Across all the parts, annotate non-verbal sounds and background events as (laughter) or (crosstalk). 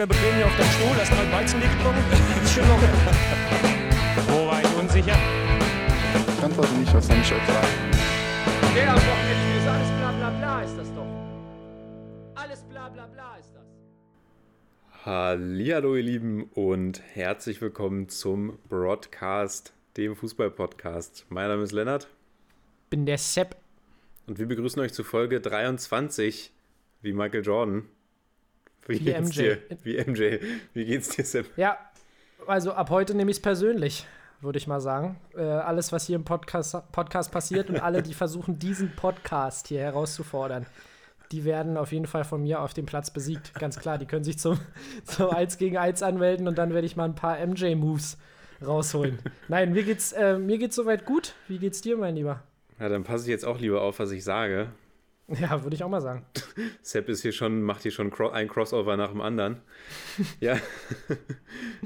locker bequem hier auf deinem Stuhl, hast mal Weizen getrunken. (laughs) Ist schon locker. Wo war ich unsicher? Ich antworte nicht, was ich euch sagen? Der doch nicht, alles bla bla bla ist das doch. Alles bla bla bla ist das. Hallihallo ihr Lieben und herzlich willkommen zum Broadcast, dem Fußball-Podcast. Mein Name ist Lennart bin der Sepp. und wir begrüßen euch zu Folge 23, wie Michael Jordan. Wie, Wie MJ. dir? Wie MJ. Wie geht's dir, Sepp? Ja, also ab heute nehme ich es persönlich, würde ich mal sagen. Äh, alles, was hier im Podcast, Podcast passiert und alle, die versuchen, diesen Podcast hier herauszufordern, die werden auf jeden Fall von mir auf dem Platz besiegt. Ganz klar, die können sich zum, (laughs) zum 1 gegen 1 anmelden und dann werde ich mal ein paar MJ-Moves rausholen. Nein, mir geht's, äh, mir geht's soweit gut. Wie geht's dir, mein Lieber? Ja, dann passe ich jetzt auch lieber auf, was ich sage. Ja, würde ich auch mal sagen. Sepp ist hier schon, macht hier schon ein Crossover nach dem anderen. (laughs) Ja.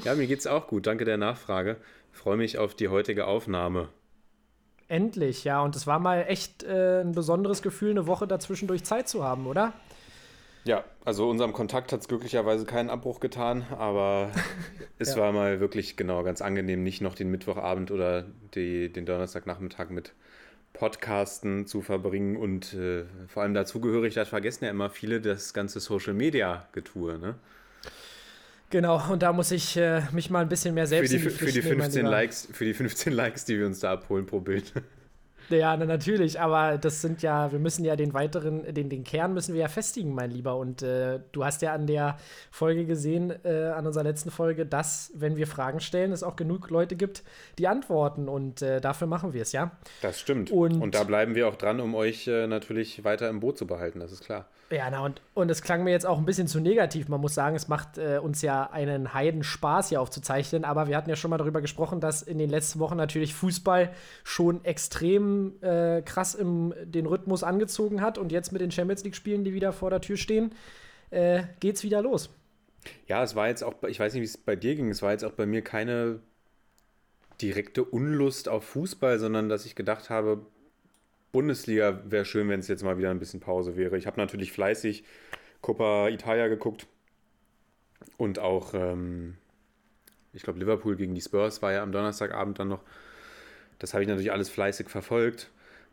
ja, mir geht's auch gut. Danke der Nachfrage. Freue mich auf die heutige Aufnahme. Endlich, ja. Und es war mal echt äh, ein besonderes Gefühl, eine Woche dazwischendurch Zeit zu haben, oder? Ja, also unserem Kontakt hat es glücklicherweise keinen Abbruch getan, aber (laughs) es Ja. war mal wirklich genau ganz angenehm, nicht noch den Mittwochabend oder die, den Donnerstagnachmittag mit Podcasten zu verbringen und äh, vor allem dazugehörig, das vergessen ja immer viele, das ganze Social Media Getue, ne? Genau, und da muss ich äh, mich mal ein bisschen mehr Für selbst die, in die für, die Pflicht nehmen, mein 15 Lieber. Likes, für die 15 Likes, die wir uns da abholen pro Bild. Ja, na, natürlich, aber das sind ja, wir müssen ja den weiteren, den, den Kern müssen wir ja festigen, mein Lieber. Und äh, du hast ja an der Folge gesehen, äh, an unserer letzten Folge, dass, wenn wir Fragen stellen, es auch genug Leute gibt, die antworten. Und äh, dafür machen wir es, ja. Das stimmt. Und- Und, da bleiben wir auch dran, um euch äh, natürlich weiter im Boot zu behalten, das ist klar. Ja, na, und, und es klang mir jetzt auch ein bisschen zu negativ. Man muss sagen, es macht äh, uns ja einen Heidenspaß hier aufzuzeichnen, aber wir hatten ja schon mal darüber gesprochen, dass in den letzten Wochen natürlich Fußball schon extrem äh, krass im, den Rhythmus angezogen hat und jetzt mit den Champions League-Spielen, die wieder vor der Tür stehen, äh, geht's wieder los. Ja, es war jetzt auch, ich weiß nicht, wie es bei dir ging, es war jetzt auch bei mir keine direkte Unlust auf Fußball, sondern dass ich gedacht habe, Bundesliga wäre schön, wenn es jetzt mal wieder ein bisschen Pause wäre. Ich habe natürlich fleißig Coppa Italia geguckt und auch, ähm, ich glaube, Liverpool gegen die Spurs war ja am Donnerstagabend dann noch. Das habe ich natürlich alles fleißig verfolgt.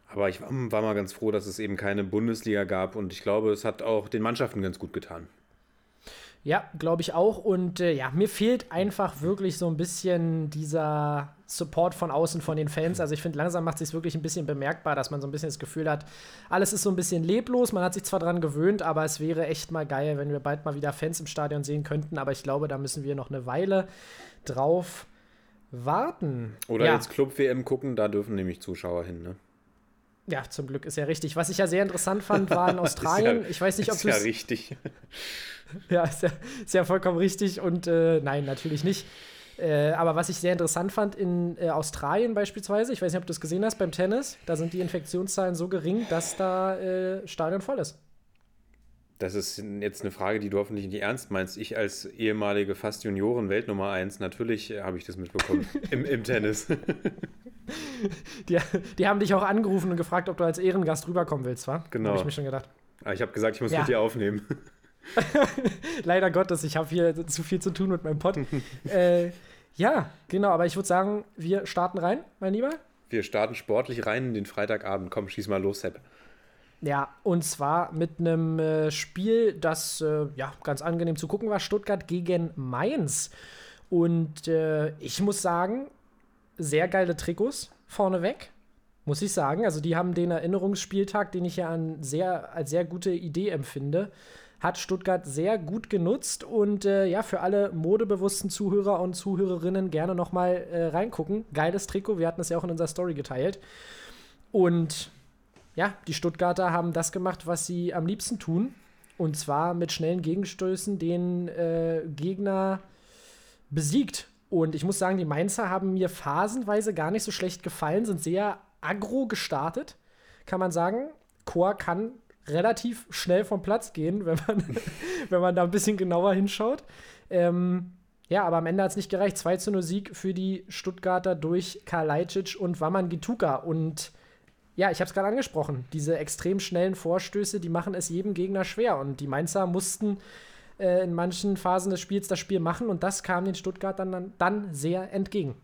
Aber ich war, mal ganz froh, dass es eben keine Bundesliga gab und ich glaube, es hat auch den Mannschaften ganz gut getan. Ja, glaube ich auch. Und äh, ja, mir fehlt einfach wirklich so ein bisschen dieser Support von außen von den Fans. Also ich finde, langsam macht es sich wirklich ein bisschen bemerkbar, dass man so ein bisschen das Gefühl hat, alles ist so ein bisschen leblos. Man hat sich zwar dran gewöhnt, aber es wäre echt mal geil, wenn wir bald mal wieder Fans im Stadion sehen könnten. Aber ich glaube, da müssen wir noch eine Weile drauf warten. Oder ja. jetzt Club-WM gucken, da dürfen nämlich Zuschauer hin, ne? Ja, zum Glück ist ja richtig. Was ich ja sehr interessant (laughs) fand, war in Australien. ich weiß nicht, ob ist du ja es richtig. (laughs) Ja, ist ja, ist ja vollkommen richtig und äh, nein, natürlich nicht. Äh, aber was ich sehr interessant fand in äh, Australien beispielsweise, ich weiß nicht, ob du es gesehen hast beim Tennis, da sind die Infektionszahlen so gering, dass da äh, Stadion voll ist. Das ist jetzt eine Frage, die du hoffentlich nicht ernst meinst. Ich als ehemalige fast Junioren-Weltnummer 1, natürlich äh, habe ich das mitbekommen. (laughs) Im, Im Tennis. (laughs) Die, die haben dich auch angerufen und gefragt, ob du als Ehrengast rüberkommen willst, wa? Genau. Habe ich mir schon gedacht. Aber ich habe gesagt, ich muss Ja. mit dir aufnehmen. (laughs) Leider Gottes, ich habe hier zu viel zu tun mit meinem Pott. äh, ja, genau, aber ich würde sagen, wir starten rein, mein Lieber. Wir starten sportlich rein in den Freitagabend. Komm, schieß mal los, Sepp. Ja, und zwar mit einem äh, Spiel, das äh, ja ganz angenehm zu gucken war: Stuttgart gegen Mainz. Und äh, ich muss sagen, sehr geile Trikots vorneweg, muss ich sagen. Also, die haben den Erinnerungsspieltag, den ich ja an sehr, als sehr gute Idee empfinde, hat Stuttgart sehr gut genutzt. Und äh, ja, für alle modebewussten Zuhörer und Zuhörerinnen gerne nochmal äh, reingucken. Geiles Trikot, wir hatten es ja auch in unserer Story geteilt. Und ja, die Stuttgarter haben das gemacht, was sie am liebsten tun. Und zwar mit schnellen Gegenstößen den äh, Gegner besiegt. Und ich muss sagen, die Mainzer haben mir phasenweise gar nicht so schlecht gefallen, sind sehr aggro gestartet, kann man sagen. Chor kann relativ schnell vom Platz gehen, wenn man, (laughs) wenn man da ein bisschen genauer hinschaut. Ähm, ja, aber am Ende hat es nicht gereicht. 2 zu 0 Sieg für die Stuttgarter durch Karl Leitschitsch und Waman Gituka. Und ja, ich habe es gerade angesprochen. Diese extrem schnellen Vorstöße, die machen es jedem Gegner schwer. Und die Mainzer mussten äh, in manchen Phasen des Spiels das Spiel machen und das kam den Stuttgartern dann, dann sehr entgegen.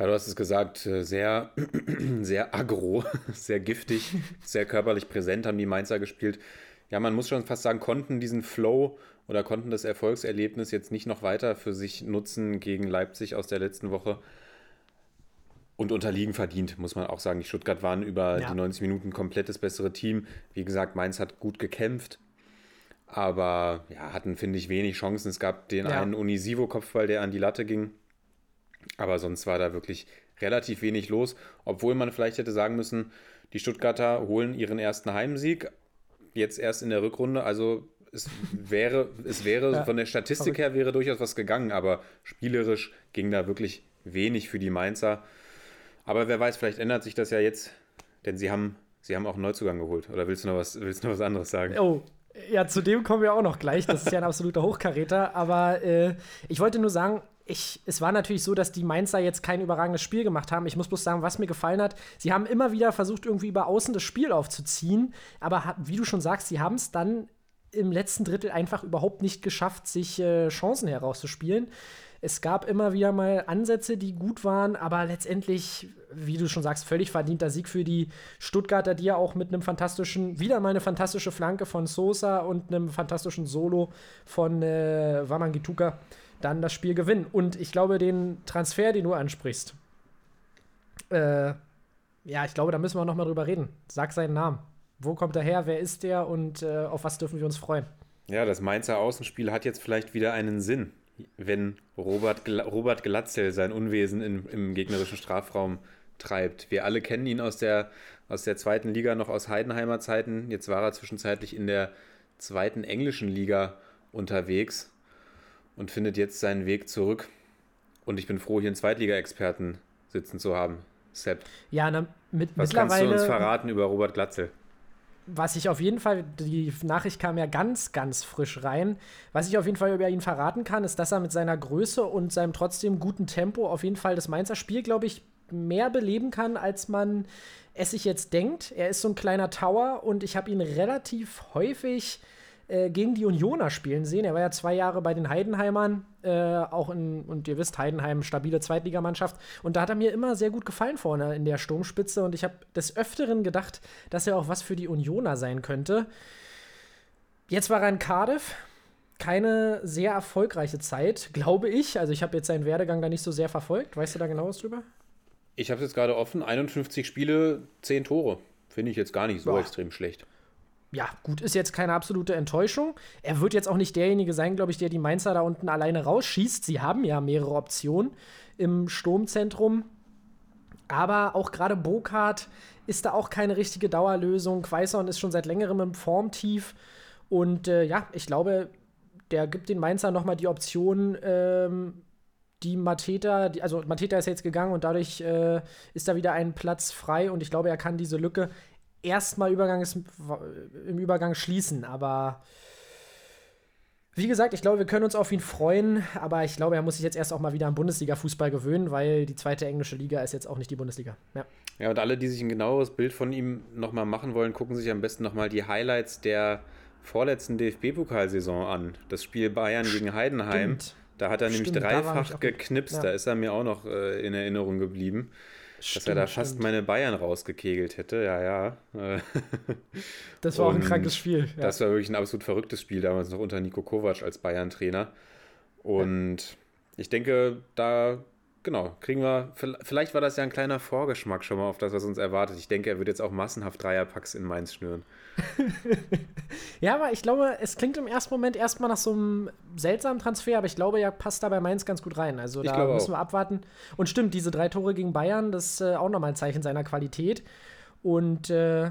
Ja, du hast es gesagt, äh, sehr, (clears throat) sehr aggro, (laughs) sehr giftig, (laughs) sehr körperlich präsent haben die Mainzer gespielt. Ja, man muss schon fast sagen, konnten diesen Flow oder konnten das Erfolgserlebnis jetzt nicht noch weiter für sich nutzen gegen Leipzig aus der letzten Woche. Und unterliegen verdient, muss man auch sagen. Die Stuttgart waren über Ja. die 90 Minuten komplett das bessere Team. Wie gesagt, Mainz hat gut gekämpft, aber ja, hatten, finde ich, wenig Chancen. Es gab den Ja. einen Unisivo-Kopfball, der an die Latte ging. Aber sonst war da wirklich relativ wenig los. Obwohl man vielleicht hätte sagen müssen, die Stuttgarter holen ihren ersten Heimsieg. Jetzt erst in der Rückrunde. Also es wäre, es wäre Ja, von der Statistik her wäre durchaus was gegangen, aber spielerisch ging da wirklich wenig für die Mainzer. Aber wer weiß, vielleicht ändert sich das ja jetzt, denn sie haben, sie haben auch einen Neuzugang geholt. Oder willst du noch was, willst du noch was anderes sagen? Oh, ja, zu dem kommen wir auch noch gleich. Das ist ja ein absoluter Hochkaräter. Aber äh, ich wollte nur sagen, ich, es war natürlich so, dass die Mainzer jetzt kein überragendes Spiel gemacht haben. Ich muss bloß sagen, was mir gefallen hat, sie haben immer wieder versucht, irgendwie über außen das Spiel aufzuziehen. Aber wie du schon sagst, sie haben es dann im letzten Drittel einfach überhaupt nicht geschafft, sich äh, Chancen herauszuspielen. Es gab immer wieder mal Ansätze, die gut waren, aber letztendlich, wie du schon sagst, völlig verdienter Sieg für die Stuttgarter, die ja auch mit einem fantastischen, wieder mal eine fantastische Flanke von Sosa und einem fantastischen Solo von äh, Wamangituka dann das Spiel gewinnen. Und ich glaube, den Transfer, den du ansprichst, äh, ja, ich glaube, da müssen wir noch mal drüber reden. Sag seinen Namen. Wo kommt er her? Wer ist der? Und äh, auf was dürfen wir uns freuen? Ja, das Mainzer Außenspiel hat jetzt vielleicht wieder einen Sinn, wenn Robert, Gla Robert Glatzel sein Unwesen in, im gegnerischen Strafraum treibt. Wir alle kennen ihn aus der, aus der zweiten Liga, noch aus Heidenheimer Zeiten. Jetzt war er zwischenzeitlich in der zweiten englischen Liga unterwegs und findet jetzt seinen Weg zurück. Und ich bin froh, hier einen Zweitliga-Experten sitzen zu haben. Sepp, Ja, na, mit, was kannst du uns verraten über Robert Glatzel? was ich auf jeden Fall, die Nachricht kam ja ganz, ganz frisch rein. Was ich auf jeden Fall über ihn verraten kann, ist, dass er mit seiner Größe und seinem trotzdem guten Tempo auf jeden Fall das Mainzer Spiel, glaube ich, mehr beleben kann, als man es sich jetzt denkt. Er ist so ein kleiner Tower und ich habe ihn relativ häufig äh, gegen die Unioner spielen sehen. Er war ja zwei Jahre bei den Heidenheimern, äh, auch in, und ihr wisst, Heidenheim, stabile Zweitligamannschaft. Und da hat er mir immer sehr gut gefallen vorne in der Sturmspitze. Und ich habe des Öfteren gedacht, dass er auch was für die Unioner sein könnte. Jetzt war er in Cardiff. Keine sehr erfolgreiche Zeit, glaube ich. Also ich habe jetzt seinen Werdegang da nicht so sehr verfolgt. Weißt du da genau was drüber? Ich habe es jetzt gerade offen, 51 Spiele, 10 Tore. Finde ich jetzt gar nicht so Boah. extrem schlecht. Ja, gut, ist jetzt keine absolute Enttäuschung. Er wird jetzt auch nicht derjenige sein, glaube ich, der die Mainzer da unten alleine rausschießt. Sie haben ja mehrere Optionen im Sturmzentrum. Aber auch gerade Burkhardt ist da auch keine richtige Dauerlösung. Quaison ist schon seit längerem im Formtief. Und äh, ja, ich glaube, der gibt den Mainzer nochmal die Option, ähm, die Mateta, die, also Mateta ist jetzt gegangen und dadurch äh, ist da wieder ein Platz frei und ich glaube, er kann diese Lücke erstmal im Übergang schließen. Aber wie gesagt, ich glaube, wir können uns auf ihn freuen, aber ich glaube, er muss sich jetzt erst auch mal wieder an Bundesliga-Fußball gewöhnen, weil die zweite englische Liga ist jetzt auch nicht die Bundesliga. Ja. Ja, und alle, die sich ein genaueres Bild von ihm nochmal machen wollen, gucken sich am besten nochmal die Highlights der vorletzten DFB-Pokalsaison an. Das Spiel Bayern gegen Heidenheim. Stimmt. Da hat er nämlich Stimmt, dreifach geknipst. ja. Da ist er mir auch noch äh, in Erinnerung geblieben. Dass er da fast stimmt. meine Bayern rausgekegelt hätte. Ja, ja. (laughs) Das war auch ein krankes Spiel. Ja. Das war wirklich ein absolut verrücktes Spiel, damals noch unter Nico Kovac als Bayern-Trainer. Und ich denke, da, genau, kriegen wir, vielleicht war das ja ein kleiner Vorgeschmack schon mal auf das, was uns erwartet. Ich denke, er wird jetzt auch massenhaft Dreierpacks in Mainz schnüren. (laughs) Ja, aber ich glaube, es klingt im ersten Moment erstmal nach so einem seltsamen Transfer, aber ich glaube, er passt da bei Mainz ganz gut rein. Also Ich da müssen wir abwarten. Und stimmt, diese drei Tore gegen Bayern, das ist äh, auch nochmal ein Zeichen seiner Qualität. Und äh,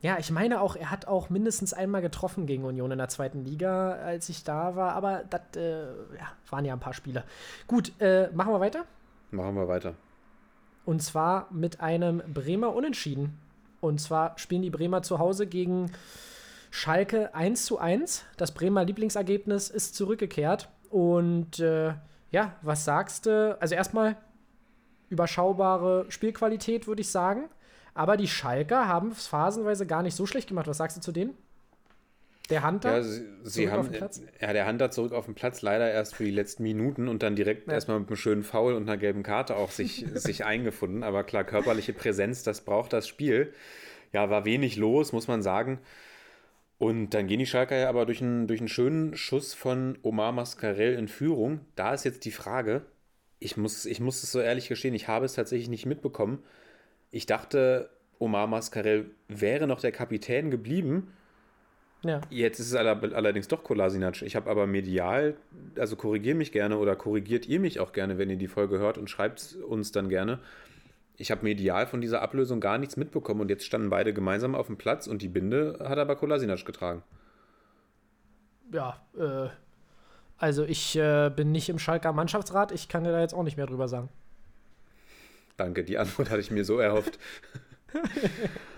ja, ich meine auch, er hat auch mindestens einmal getroffen gegen Union in der zweiten Liga, als ich da war. Aber das äh, ja, waren ja ein paar Spiele. Gut, äh, machen wir weiter. Machen wir weiter. Und zwar mit einem Bremer Unentschieden. Und zwar spielen die Bremer zu Hause gegen Schalke 1 zu 1. Das Bremer Lieblingsergebnis ist zurückgekehrt. Und äh, ja, was sagst du? Also erstmal überschaubare Spielqualität, würde ich sagen. Aber die Schalker haben es phasenweise gar nicht so schlecht gemacht. Was sagst du zu denen? Der Hunter? Ja, sie, sie zurück auf haben, den Platz? ja, der Hunter zurück auf den Platz, leider erst für die letzten Minuten und dann direkt Ja. erstmal mit einem schönen Foul und einer gelben Karte auch sich, (laughs) sich eingefunden. Aber klar, körperliche Präsenz, das braucht das Spiel. Ja, war wenig los, muss man sagen. Und dann gehen die Schalker ja aber durch einen, durch einen schönen Schuss von Omar Mascarell in Führung. Da ist jetzt die Frage, ich muss, ich muss es so ehrlich gestehen, ich habe es tatsächlich nicht mitbekommen. Ich dachte, Omar Mascarell wäre noch der Kapitän geblieben. Ja. Jetzt ist es aller, allerdings doch Kolasinac. Ich habe aber medial, also korrigiert mich gerne oder korrigiert ihr mich auch gerne, wenn ihr die Folge hört und schreibt uns dann gerne. Ich habe medial von dieser Ablösung gar nichts mitbekommen und jetzt standen beide gemeinsam auf dem Platz und die Binde hat aber Kolasinac getragen. ja, äh, also ich äh, bin nicht im Schalker Mannschaftsrat, ich kann dir da jetzt auch nicht mehr drüber sagen. Danke, die Antwort hatte ich mir so erhofft. (laughs)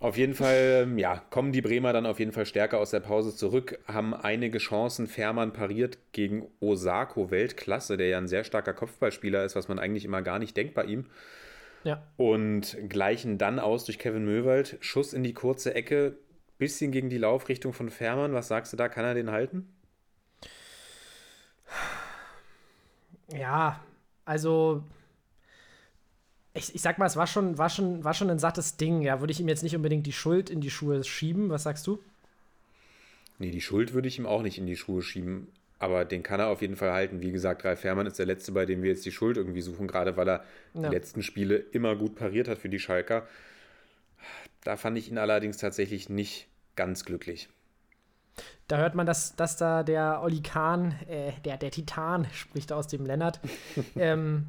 Auf jeden Fall, ähm, ja, kommen die Bremer dann auf jeden Fall stärker aus der Pause zurück, haben einige Chancen. Fährmann pariert gegen Osako, Weltklasse, der ja ein sehr starker Kopfballspieler ist, was man eigentlich immer gar nicht denkt bei ihm. Ja. Und gleichen dann aus durch Kevin Möwald. Schuss in die kurze Ecke, bisschen gegen die Laufrichtung von Fährmann. Was sagst du da? Kann er den halten? Ja, also ich, ich sag mal, es war schon, war, schon, war schon ein sattes Ding. Ja, würde ich ihm jetzt nicht unbedingt die Schuld in die Schuhe schieben. Was sagst du? Nee, die Schuld würde ich ihm auch nicht in die Schuhe schieben. Aber den kann er auf jeden Fall halten. Wie gesagt, Ralf Fährmann ist der Letzte, bei dem wir jetzt die Schuld irgendwie suchen, gerade weil er Ja. die letzten Spiele immer gut pariert hat für die Schalker. Da fand ich ihn allerdings tatsächlich nicht ganz glücklich. Da hört man, dass, dass da der Oli Kahn, äh, der, der Titan, (laughs) spricht aus dem Lennart. (laughs) ähm,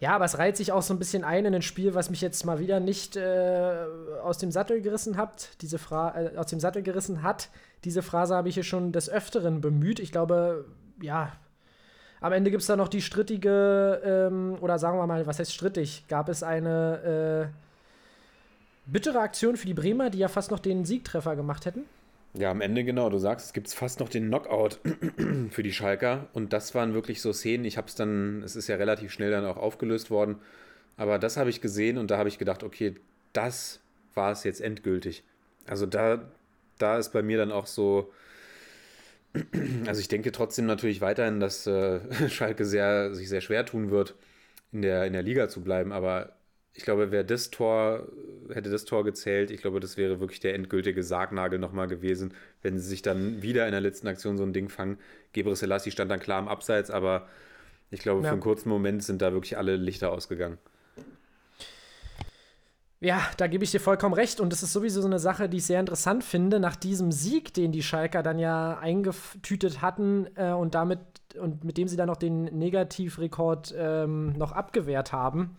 ja, aber es reiht sich auch so ein bisschen ein in ein Spiel, was mich jetzt mal wieder nicht äh, aus dem Sattel gerissen hat. Diese Fra äh, aus dem Sattel gerissen hat. Diese Phrase habe ich hier schon des Öfteren bemüht. Ich glaube, ja, am Ende gibt es da noch die strittige, ähm, oder sagen wir mal, was heißt strittig? Gab es eine äh, bittere Aktion für die Bremer, die ja fast noch den Siegtreffer gemacht hätten? Ja, am Ende genau, du sagst, es gibt fast noch den Knockout (clears throat) für die Schalker. Und das waren wirklich so Szenen, ich habe es dann, es ist ja relativ schnell dann auch aufgelöst worden, aber das habe ich gesehen und da habe ich gedacht, okay, das war es jetzt endgültig. Also da, da ist bei mir dann auch so, also ich denke trotzdem natürlich weiterhin, dass äh, (laughs) Schalke sehr, sich sehr schwer tun wird, in der, in der Liga zu bleiben, aber ich glaube, wer das Tor, hätte das Tor gezählt, ich glaube, das wäre wirklich der endgültige Sargnagel nochmal gewesen, wenn sie sich dann wieder in der letzten Aktion so ein Ding fangen. Gebre Selassie stand dann klar am Abseits, aber ich glaube, Ja. für einen kurzen Moment sind da wirklich alle Lichter ausgegangen. Ja, da gebe ich dir vollkommen recht. Und das ist sowieso so eine Sache, die ich sehr interessant finde. Nach diesem Sieg, den die Schalker dann ja eingetütet hatten äh, und damit und mit dem sie dann noch den Negativrekord ähm, noch abgewehrt haben,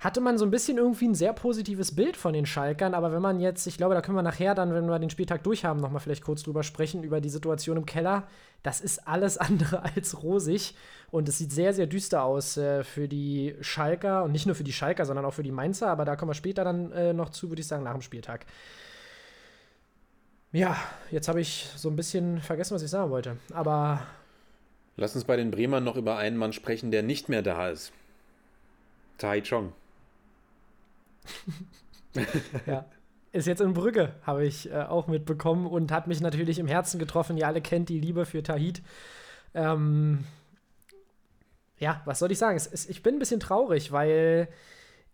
hatte man so ein bisschen irgendwie ein sehr positives Bild von den Schalkern. Aber wenn man jetzt, ich glaube, da können wir nachher dann, wenn wir den Spieltag durch haben, nochmal vielleicht kurz drüber sprechen, über die Situation im Keller. Das ist alles (laughs) andere als rosig. Und es sieht sehr, sehr düster aus äh, für die Schalker. Und nicht nur für die Schalker, sondern auch für die Mainzer. Aber da kommen wir später dann äh, noch zu, würde ich sagen, nach dem Spieltag. Ja, jetzt habe ich so ein bisschen vergessen, was ich sagen wollte. Aber Lass uns bei den Bremern noch über einen Mann sprechen, der nicht mehr da ist. Tai Chong. Ja. Ist jetzt in Brügge, habe ich äh, auch mitbekommen und hat mich natürlich im Herzen getroffen. Ihr alle kennt die Liebe für Tahit. Ähm, ja, was soll ich sagen? Es, es, ich bin ein bisschen traurig, weil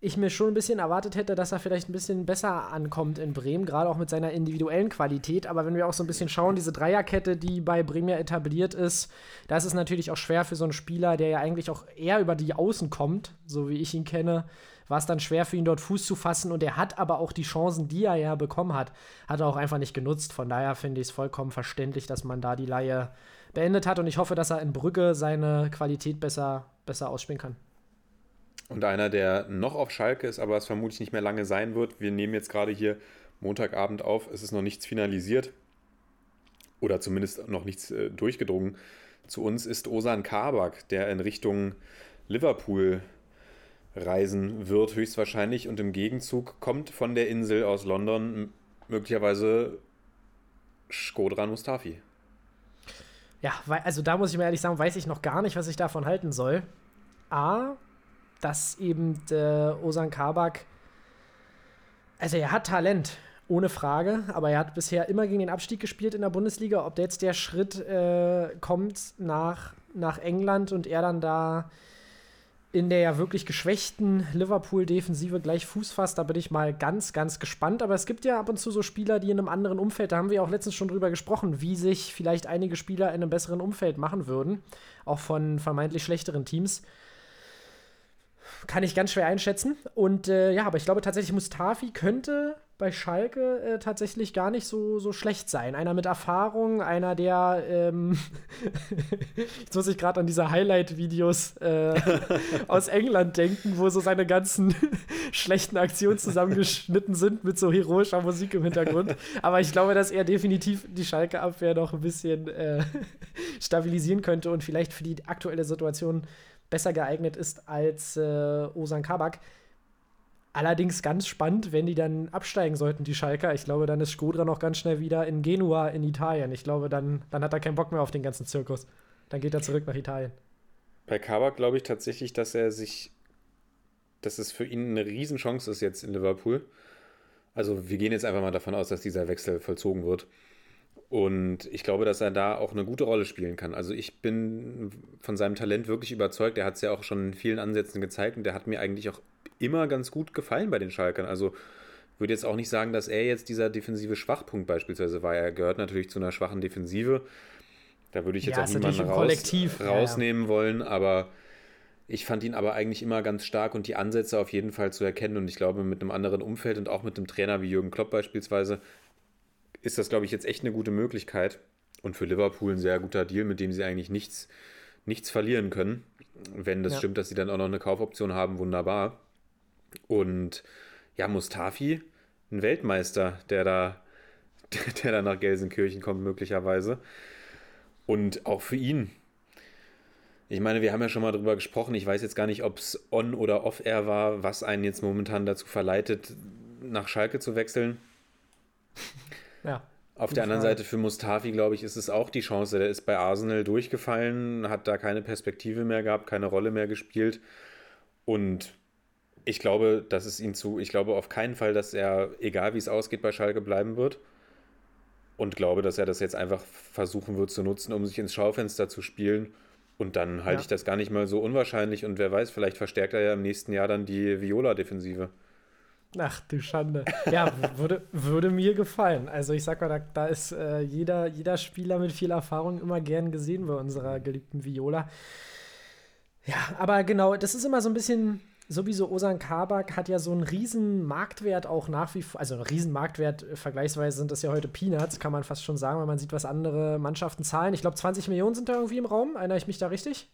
ich mir schon ein bisschen erwartet hätte, dass er vielleicht ein bisschen besser ankommt in Bremen, gerade auch mit seiner individuellen Qualität. Aber wenn wir auch so ein bisschen schauen, diese Dreierkette, die bei Bremen ja etabliert ist, da ist es natürlich auch schwer für so einen Spieler, der ja eigentlich auch eher über die Außen kommt, so wie ich ihn kenne, war es dann schwer für ihn dort Fuß zu fassen und er hat aber auch die Chancen, die er ja bekommen hat, hat er auch einfach nicht genutzt. Von daher finde ich es vollkommen verständlich, dass man da die Laie beendet hat und ich hoffe, dass er in Brügge seine Qualität besser, besser ausspielen kann. Und einer, der noch auf Schalke ist, aber es vermutlich nicht mehr lange sein wird. Wir nehmen jetzt gerade hier Montagabend auf. Es ist noch nichts finalisiert. Oder zumindest noch nichts äh, durchgedrungen. Zu uns ist Osan Kabak, der in Richtung Liverpool reisen wird, höchstwahrscheinlich. Und im Gegenzug kommt von der Insel aus London möglicherweise Skodran Mustafi. Ja, also da muss ich mir ehrlich sagen, weiß ich noch gar nicht, was ich davon halten soll. A, dass eben Osan Kabak Also er hat Talent, ohne Frage, aber er hat bisher immer gegen den Abstieg gespielt in der Bundesliga. Ob jetzt der Schritt äh, kommt nach, nach England und er dann da in der ja wirklich geschwächten Liverpool-Defensive gleich Fuß fasst, da bin ich mal ganz, ganz gespannt. Aber es gibt ja ab und zu so Spieler, die in einem anderen Umfeld, da haben wir auch letztens schon drüber gesprochen, wie sich vielleicht einige Spieler in einem besseren Umfeld machen würden, auch von vermeintlich schlechteren Teams. Kann ich ganz schwer einschätzen. Und äh, ja, aber ich glaube tatsächlich, Mustafi könnte bei Schalke äh, tatsächlich gar nicht so, so schlecht sein. Einer mit Erfahrung, einer, der. Ähm (laughs) Jetzt muss ich gerade an diese Highlight-Videos äh, aus England denken, wo so seine ganzen (laughs) schlechten Aktionen zusammengeschnitten sind mit so heroischer Musik im Hintergrund. Aber ich glaube, dass er definitiv die Schalke-Abwehr noch ein bisschen äh, (laughs) stabilisieren könnte und vielleicht für die aktuelle Situation besser geeignet ist als äh, Osan Kabak. Allerdings ganz spannend, wenn die dann absteigen sollten, die Schalker. Ich glaube, dann ist Skodra noch ganz schnell wieder in Genua in Italien. Ich glaube, dann, dann hat er keinen Bock mehr auf den ganzen Zirkus. Dann geht er zurück nach Italien. Bei Kabak glaube ich tatsächlich, dass er sich, dass es für ihn eine Riesenchance ist jetzt in Liverpool. Also wir gehen jetzt einfach mal davon aus, dass dieser Wechsel vollzogen wird. Und ich glaube, dass er da auch eine gute Rolle spielen kann. Also ich bin von seinem Talent wirklich überzeugt. Er hat es ja auch schon in vielen Ansätzen gezeigt und der hat mir eigentlich auch immer ganz gut gefallen bei den Schalkern. Also würde jetzt auch nicht sagen, dass er jetzt dieser defensive Schwachpunkt beispielsweise war. Er gehört natürlich zu einer schwachen Defensive. Da würde ich jetzt Ja, auch niemanden raus, Kollektiv. Ja, ja. rausnehmen wollen, aber ich fand ihn aber eigentlich immer ganz stark und die Ansätze auf jeden Fall zu erkennen. Und ich glaube, mit einem anderen Umfeld und auch mit einem Trainer wie Jürgen Klopp beispielsweise ist das, glaube ich, jetzt echt eine gute Möglichkeit. Und für Liverpool ein sehr guter Deal, mit dem sie eigentlich nichts, nichts verlieren können. Wenn das Ja. stimmt, dass sie dann auch noch eine Kaufoption haben, wunderbar. Und ja, Mustafi, ein Weltmeister, der da, der, (laughs) der da nach Gelsenkirchen kommt, möglicherweise. Und auch für ihn. Ich meine, wir haben ja schon mal drüber gesprochen. Ich weiß jetzt gar nicht, ob es on- oder off-air war, was einen jetzt momentan dazu verleitet, nach Schalke zu wechseln. Ja. Auf der anderen. Seite für Mustafi, glaube ich, ist es auch die Chance. Der ist bei Arsenal durchgefallen, hat da keine Perspektive mehr gehabt, keine Rolle mehr gespielt. Und ich glaube, dass es ihn zu, ich glaube auf keinen Fall, dass er, egal wie es ausgeht, bei Schalke bleiben wird. Und glaube, dass er das jetzt einfach versuchen wird zu nutzen, um sich ins Schaufenster zu spielen. Und dann halte Ja. ich das gar nicht mal so unwahrscheinlich. Und wer weiß, vielleicht verstärkt er ja im nächsten Jahr dann die Viola-Defensive. Ach du Schande. Ja, würde, würde mir gefallen. Also ich sag mal, da, da ist äh, jeder, jeder Spieler mit viel Erfahrung immer gern gesehen bei unserer geliebten Viola. Ja, aber genau, das ist immer so ein bisschen, sowieso Osan Kabak hat ja so einen riesen Marktwert auch nach wie vor, also einen riesen Marktwert, äh, vergleichsweise sind das ja heute Peanuts, kann man fast schon sagen, wenn man sieht, was andere Mannschaften zahlen. Ich glaube, 20 Millionen sind da irgendwie im Raum, erinnere ich mich da richtig?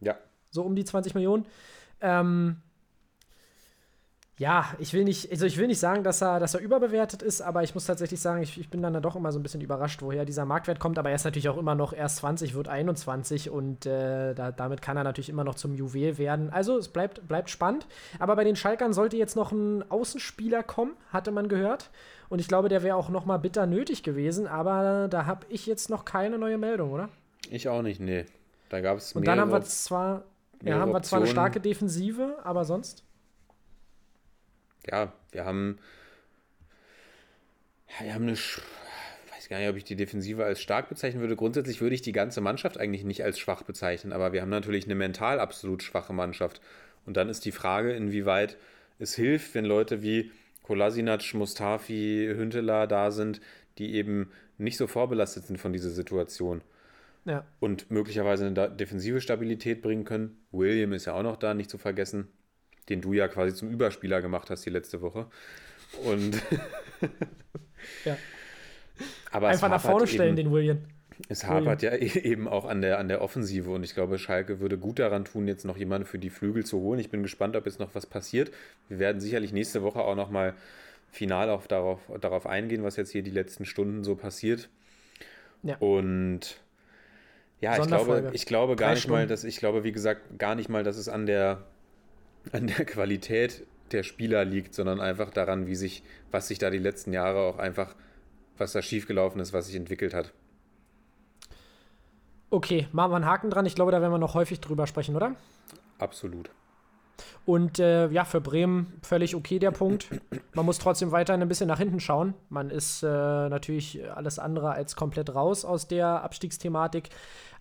Ja, so um die 20 Millionen. Ähm, ja, ich will nicht, also ich will nicht sagen, dass er, dass er überbewertet ist, aber ich muss tatsächlich sagen, ich, ich bin dann da doch immer so ein bisschen überrascht, woher dieser Marktwert kommt. Aber er ist natürlich auch immer noch erst 20, wird 21 und äh, da, damit kann er natürlich immer noch zum Juwel werden. Also es bleibt, bleibt spannend. Aber bei den Schalkern sollte jetzt noch ein Außenspieler kommen, hatte man gehört. Und ich glaube, der wäre auch noch mal bitter nötig gewesen. Aber da habe ich jetzt noch keine neue Meldung, oder? ich auch nicht, nee. Da gab es Und dann haben wir zwar, ja, haben wir zwar eine starke Defensive, aber sonst? Ja, wir haben, ja, wir haben eine, weiß gar nicht, ob ich die Defensive als stark bezeichnen würde. Grundsätzlich würde ich die ganze Mannschaft eigentlich nicht als schwach bezeichnen, aber wir haben natürlich eine mental absolut schwache Mannschaft. Und dann ist die Frage, inwieweit es hilft, wenn Leute wie Kolasinac, Mustafi, Hünteler da sind, die eben nicht so vorbelastet sind von dieser Situation Ja. und möglicherweise eine defensive Stabilität bringen können. William ist ja auch noch da, nicht zu vergessen, den du ja quasi zum Überspieler gemacht hast die letzte Woche. Und (laughs) Ja. aber Einfach nach vorne stellen, eben, den William. Es hapert ja e- eben auch an der, an der Offensive und ich glaube, Schalke würde gut daran tun, jetzt noch jemanden für die Flügel zu holen. Ich bin gespannt, ob jetzt noch was passiert. Wir werden sicherlich nächste Woche auch noch mal final auch darauf, darauf eingehen, was jetzt hier die letzten Stunden so passiert. Ja. Und ja, ich glaube, ich glaube gar Drei nicht mal, Stunden. dass ich glaube, wie gesagt, gar nicht mal, dass es an der an der Qualität der Spieler liegt, sondern einfach daran, wie sich, was sich da die letzten Jahre auch einfach, was da schiefgelaufen ist, was sich entwickelt hat. Okay, machen wir einen Haken dran. Ich glaube, da werden wir noch häufig drüber sprechen, oder? Absolut. Und äh, ja, für Bremen völlig okay der Punkt. Man muss trotzdem weiterhin ein bisschen nach hinten schauen. Man ist äh, natürlich alles andere als komplett raus aus der Abstiegsthematik.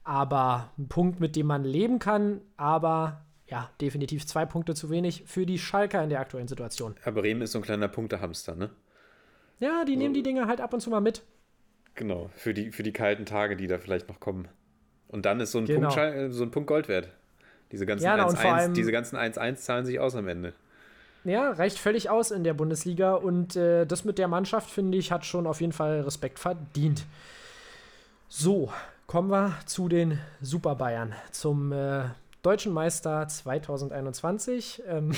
Aber ein Punkt, mit dem man leben kann, aber ja, definitiv zwei Punkte zu wenig für die Schalker in der aktuellen Situation. Ja, Bremen ist so ein kleiner Punktehamster, ne? Ja, die nehmen die Dinge halt ab und zu mal mit. Genau, für die, für die kalten Tage, die da vielleicht noch kommen. Und dann ist so ein, Genau. Punkt, Schal- so ein Punkt Gold wert. Diese ganzen Ja, na, und vor 1-1 allem- diese ganzen 1-1 zahlen sich aus am Ende. Ja, reicht völlig aus in der Bundesliga und äh, das mit der Mannschaft, finde ich, hat schon auf jeden Fall Respekt verdient. So, kommen wir zu den Super Bayern, zum äh, deutschen Meister 2021. Ähm,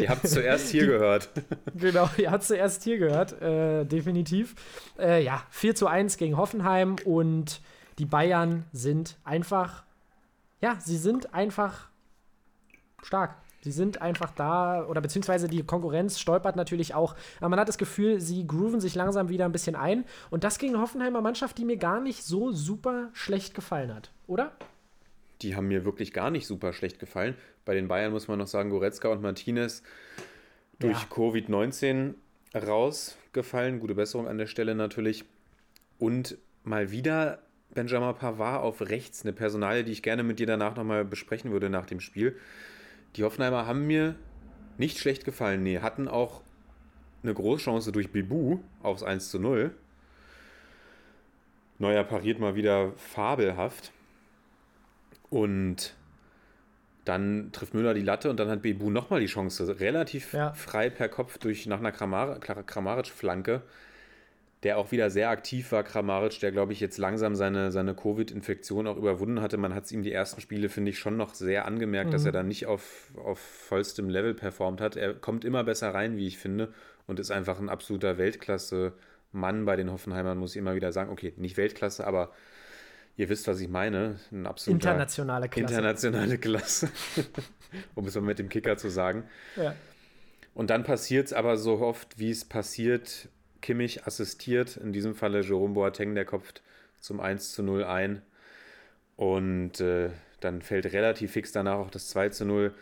Ihr habt es zuerst hier (laughs) gehört. genau, ihr habt zuerst hier gehört, äh, definitiv. Äh, ja, 4 zu 1 gegen Hoffenheim und die Bayern sind einfach, ja, sie sind einfach stark. Sie sind einfach da, oder beziehungsweise die Konkurrenz stolpert natürlich auch. Aber man hat das Gefühl, sie grooven sich langsam wieder ein bisschen ein. Und das gegen eine Hoffenheimer Mannschaft, die mir gar nicht so super schlecht gefallen hat, oder? Die haben mir wirklich gar nicht super schlecht gefallen. Bei den Bayern muss man noch sagen, Goretzka und Martinez durch Ja. Covid-19 rausgefallen. Gute Besserung an der Stelle natürlich. Und mal wieder Benjamin Pavard auf rechts, eine Personalie, die ich gerne mit dir danach nochmal besprechen würde nach dem Spiel. Die Hoffenheimer haben mir nicht schlecht gefallen. Nee, hatten auch eine Großchance durch Bibu aufs 1 zu 0. Neuer pariert mal wieder fabelhaft. Und dann trifft Müller die Latte und dann hat Bebu nochmal die Chance, relativ Ja. frei per Kopf durch nach einer Kramar Kra- Kramaric-Flanke, der auch wieder sehr aktiv war, Kramaric, der glaube ich jetzt langsam seine, seine Covid-Infektion auch überwunden hatte. Man hat es ihm die ersten Spiele, finde ich, schon noch sehr angemerkt, dass er dann nicht auf, auf vollstem Level performt hat. Er kommt immer besser rein, wie ich finde, und ist einfach ein absoluter Weltklasse-Mann bei den Hoffenheimern, muss ich immer wieder sagen. Okay, nicht Weltklasse, aber ihr wisst, was ich meine. Ein absoluter Internationale Klasse. Internationale Klasse. (laughs) um es mal mit dem Kicker zu sagen. ja. Und dann passiert es aber so oft, wie es passiert. Kimmich assistiert, in diesem Falle Jerome Boateng, der kopft zum 1 zu 0 ein. Und äh, dann fällt relativ fix danach auch das 2 zu 0.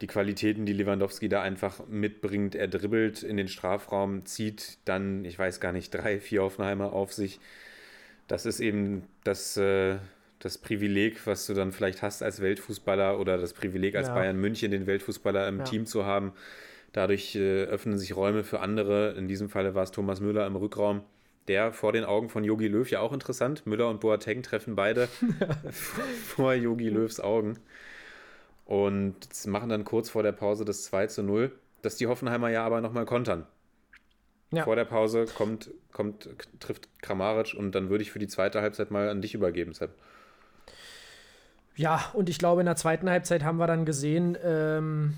Die Qualitäten, die Lewandowski da einfach mitbringt, er dribbelt in den Strafraum, zieht dann, ich weiß gar nicht, drei, vier Hoffenheimer auf sich. Das ist eben das, äh, das Privileg, was du dann vielleicht hast als Weltfußballer oder das Privileg als Ja. Bayern München, den Weltfußballer im Ja. Team zu haben. Dadurch äh, öffnen sich Räume für andere. In diesem Falle war es Thomas Müller im Rückraum, der vor den Augen von Yogi Löw ja auch interessant. Müller und Boateng treffen beide (laughs) vor Yogi Löws Augen und machen dann kurz vor der Pause das 2 zu 0, das die Hoffenheimer ja aber nochmal kontern. Ja. Vor der Pause kommt, kommt, trifft Kramaric und dann würde ich für die zweite Halbzeit mal an dich übergeben, Sepp. Ja, und ich glaube, in der zweiten Halbzeit haben wir dann gesehen, ähm,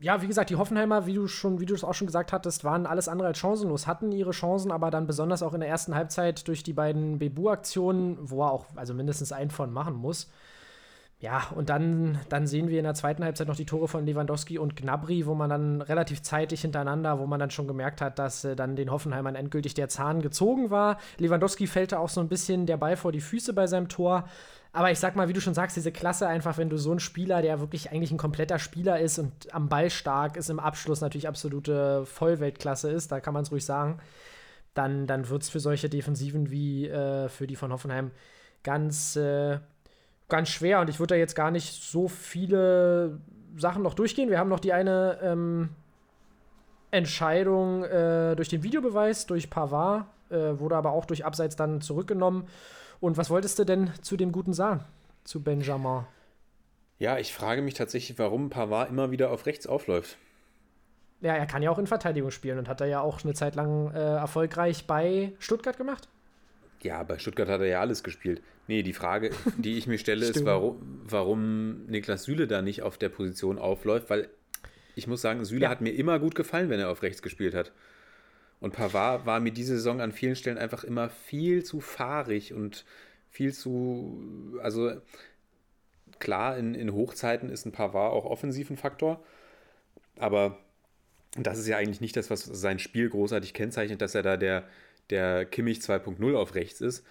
ja, wie gesagt, die Hoffenheimer, wie du schon, wie du es auch schon gesagt hattest, waren alles andere als chancenlos, hatten ihre Chancen, aber dann besonders auch in der ersten Halbzeit durch die beiden Bebu-Aktionen, wo er auch also mindestens einen von machen muss. Ja, und dann, dann sehen wir in der zweiten Halbzeit noch die Tore von Lewandowski und Gnabry, wo man dann relativ zeitig hintereinander, wo man dann schon gemerkt hat, dass äh, dann den Hoffenheimern endgültig der Zahn gezogen war. Lewandowski fällte auch so ein bisschen der Ball vor die Füße bei seinem Tor. Aber ich sag mal, wie du schon sagst, diese Klasse einfach, wenn du so einen Spieler, der wirklich eigentlich ein kompletter Spieler ist und am Ball stark ist, im Abschluss natürlich absolute Vollweltklasse ist, da kann man es ruhig sagen, dann, dann wird es für solche Defensiven wie äh, für die von Hoffenheim ganz, äh, ganz schwer. Und ich würde da jetzt gar nicht so viele Sachen noch durchgehen. Wir haben noch die eine ähm, Entscheidung äh, durch den Videobeweis, durch Pavard, äh, wurde aber auch durch Abseits dann zurückgenommen. Und was wolltest du denn zu dem Guten sagen? Zu Benjamin? Ja, ich frage mich tatsächlich, warum Pavard immer wieder auf rechts aufläuft. Ja, er kann ja auch in Verteidigung spielen und hat er ja auch eine Zeit lang äh, erfolgreich bei Stuttgart gemacht. Ja, bei Stuttgart hat er ja alles gespielt. Nee, die Frage, (laughs) die ich mir stelle, ist, warum, warum Niklas Süle da nicht auf der Position aufläuft, weil ich muss sagen, Süle Ja. hat mir immer gut gefallen, wenn er auf rechts gespielt hat. Und Pavard war mir diese Saison an vielen Stellen einfach immer viel zu fahrig und viel zu, also klar, in, in Hochzeiten ist ein Pavard auch offensiv ein Faktor, aber das ist ja eigentlich nicht das, was sein Spiel großartig kennzeichnet, dass er da der, der Kimmich 2.0 auf rechts ist.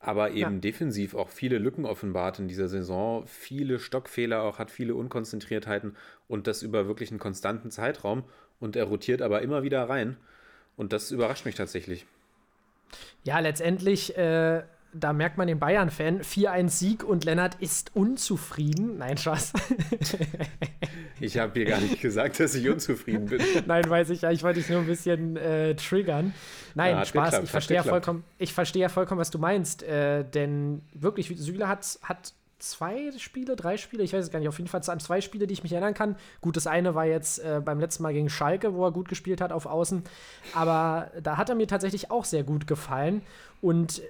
aber eben Ja. defensiv auch viele Lücken offenbart in dieser Saison, viele Stockfehler auch hat, viele Unkonzentriertheiten und das über wirklich einen konstanten Zeitraum und er rotiert aber immer wieder rein und das überrascht mich tatsächlich. Ja, letztendlich, äh, da merkt man den Bayern-Fan, 4-1 Sieg und Lennart ist unzufrieden. Nein, Spaß. (laughs) Ich habe hier gar nicht gesagt, dass ich unzufrieden bin. (laughs) Nein, weiß ich ja, ich wollte dich nur ein bisschen äh, triggern. Nein, Ja, Spaß, geklappt, ich verstehe ja vollkommen, ich verstehe ja vollkommen, was du meinst. Äh, denn wirklich, Süle hat, hat zwei Spiele, drei Spiele, ich weiß es gar nicht, auf jeden Fall an zwei Spiele, die ich mich erinnern kann. Gut, das eine war jetzt äh, beim letzten Mal gegen Schalke, wo er gut gespielt hat auf Außen. Aber da hat er mir tatsächlich auch sehr gut gefallen. Und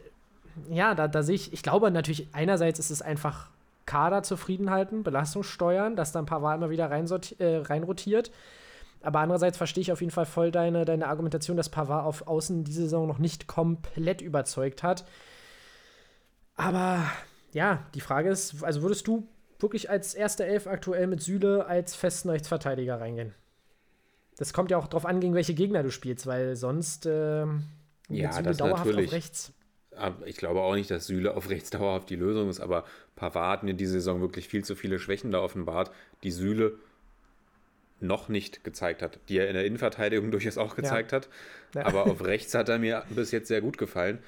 ja, da, da sehe ich, ich glaube natürlich, einerseits ist es einfach Kader zufrieden halten, Belastung steuern, dass da ein paar Wahl immer wieder reinsorti- äh, reinrotiert. Aber andererseits verstehe ich auf jeden Fall voll deine, deine Argumentation, dass Pavard auf Außen diese Saison noch nicht komplett überzeugt hat. Aber ja, die Frage ist, also würdest du wirklich als erster Elf aktuell mit Süle als festen Rechtsverteidiger reingehen? Das kommt ja auch drauf an, gegen welche Gegner du spielst, weil sonst mit Ja, Süle das dauerhaft natürlich. auf rechts. Ich glaube auch nicht, dass Süle auf (laughs) rechts dauerhaft die Lösung ist, aber Pavard hat mir diese Saison wirklich viel zu viele Schwächen da offenbart, die Süle noch nicht gezeigt hat, die er in der Innenverteidigung (laughs) durchaus auch gezeigt hat. Ja. Aber auf rechts hat er mir bis jetzt sehr gut gefallen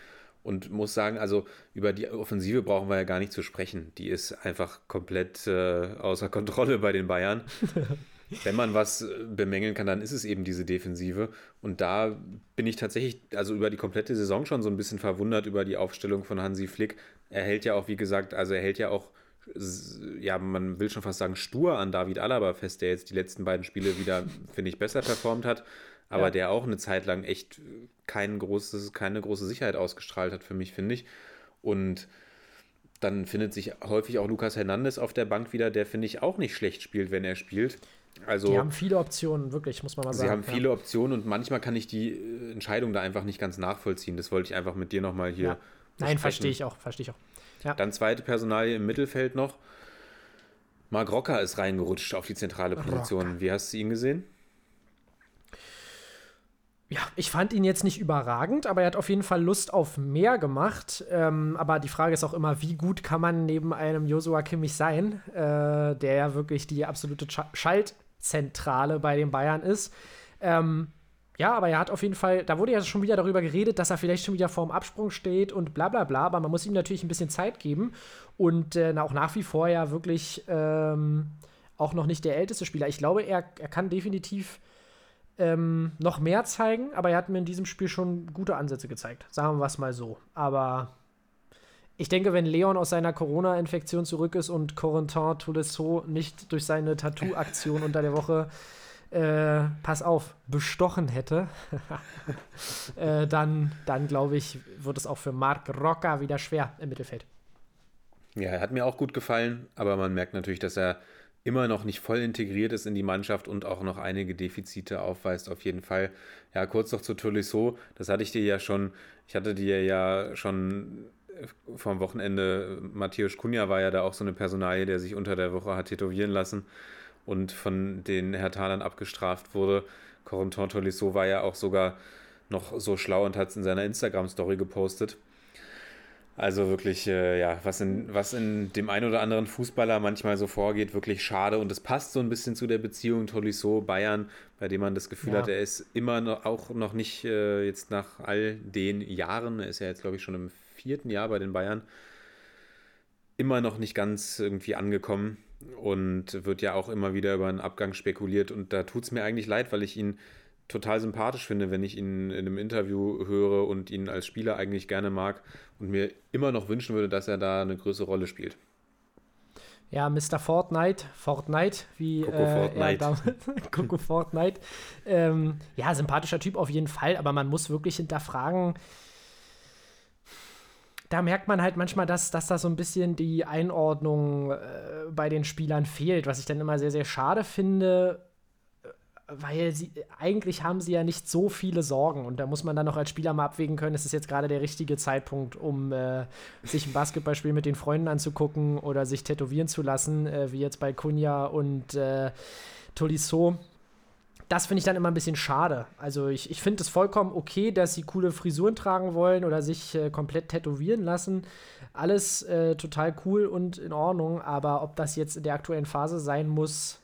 und muss sagen, also über die Offensive brauchen wir ja gar nicht zu sprechen. Die ist einfach komplett äh, außer Kontrolle bei den Bayern. (laughs) Wenn man was äh, bemängeln kann, dann ist es eben diese Defensive. Und da bin ich tatsächlich, also über die komplette Saison schon so ein bisschen verwundert über die Aufstellung von Hansi Flick. Er hält ja auch, wie gesagt, also er hält ja auch, ja, man will schon fast sagen, stur an David Alaba fest, der jetzt die letzten beiden Spiele wieder, (laughs) finde ich, besser performt hat. Aber Ja. der auch eine Zeit lang echt kein großes, keine große Sicherheit ausgestrahlt hat für mich, finde ich. Und dann findet sich häufig auch Lukas Hernandez auf der Bank wieder, der, finde ich, auch nicht schlecht spielt, wenn er spielt. Also, Die haben viele Optionen, wirklich, muss man mal Sie sagen. haben viele Optionen und manchmal kann ich die äh, Entscheidung da einfach nicht ganz nachvollziehen. Das wollte ich einfach mit dir nochmal hier. Ja. Nein, verstehe ich auch, verstehe ich auch. Dann zweite Personalie im Mittelfeld noch. Marc Rocker ist reingerutscht auf die zentrale Position. Wie hast du ihn gesehen? Ja, ich fand ihn jetzt nicht überragend, aber er hat auf jeden Fall Lust auf mehr gemacht. Ähm, aber die Frage ist auch immer, wie gut kann man neben einem Joshua Kimmich sein, äh, der ja wirklich die absolute Scha Schaltzentrale bei den Bayern ist. Ähm, ja, aber er hat auf jeden Fall, da wurde ja schon wieder darüber geredet, dass er vielleicht schon wieder vorm Absprung steht und bla bla bla, aber man muss ihm natürlich ein bisschen Zeit geben und äh, auch nach wie vor ja wirklich ähm, auch noch nicht der älteste Spieler. Ich glaube, er, er kann definitiv ähm, noch mehr zeigen, aber er hat mir in diesem Spiel schon gute Ansätze gezeigt. Sagen wir es mal so. Aber ich denke, wenn Leon aus seiner Corona-Infektion zurück ist und Corentin Tolisso nicht durch seine Tattoo-Aktion unter der Woche, äh, pass auf, bestochen hätte, (laughs) äh, dann, dann glaube ich, wird es auch für Marc Rocca wieder schwer im Mittelfeld. Ja, er hat mir auch gut gefallen, aber man merkt natürlich, dass er immer noch nicht voll integriert ist in die Mannschaft und auch noch einige Defizite aufweist, auf jeden Fall. Ja, kurz noch zu Tolisso, das hatte ich dir ja schon, ich hatte dir ja schon vom Wochenende, Matthäus Kunja war ja da auch so eine Personalie, der sich unter der Woche hat tätowieren lassen und von den Hertanern abgestraft wurde. Corentin Tolisso war ja auch sogar noch so schlau und hat es in seiner Instagram-Story gepostet. Also wirklich, äh, ja, was in, was in dem einen oder anderen Fußballer manchmal so vorgeht, wirklich schade. Und es passt so ein bisschen zu der Beziehung Tolisso Bayern, bei dem man das Gefühl Ja. hat, er ist immer noch, auch noch nicht äh, jetzt nach all den Jahren, er ist ja jetzt, glaube ich, schon im vierten Jahr bei den Bayern, immer noch nicht ganz irgendwie angekommen und wird ja auch immer wieder über einen Abgang spekuliert. Und da tut es mir eigentlich leid, weil ich ihn total sympathisch finde, wenn ich ihn in einem Interview höre und ihn als Spieler eigentlich gerne mag und mir immer noch wünschen würde, dass er da eine größere Rolle spielt. Ja, Mr. Fortnite, Fortnite, wie Coco äh, Fortnite. (laughs) Coco Fortnite. Ähm, ja, sympathischer Typ auf jeden Fall, aber man muss wirklich hinterfragen. Da merkt man halt manchmal, dass, dass da so ein bisschen die Einordnung äh, bei den Spielern fehlt, was ich dann immer sehr, sehr schade finde, äh, weil sie eigentlich haben sie ja nicht so viele Sorgen und da muss man dann noch als Spieler mal abwägen können, ist es jetzt gerade der richtige Zeitpunkt, um äh, sich ein Basketballspiel mit den Freunden anzugucken oder sich tätowieren zu lassen, äh, wie jetzt bei Kunja und äh, Tolisso. Das finde ich dann immer ein bisschen schade. Also ich, ich finde es vollkommen okay, dass sie coole Frisuren tragen wollen oder sich äh, komplett tätowieren lassen. Alles äh, total cool und in Ordnung, aber ob das jetzt in der aktuellen Phase sein muss,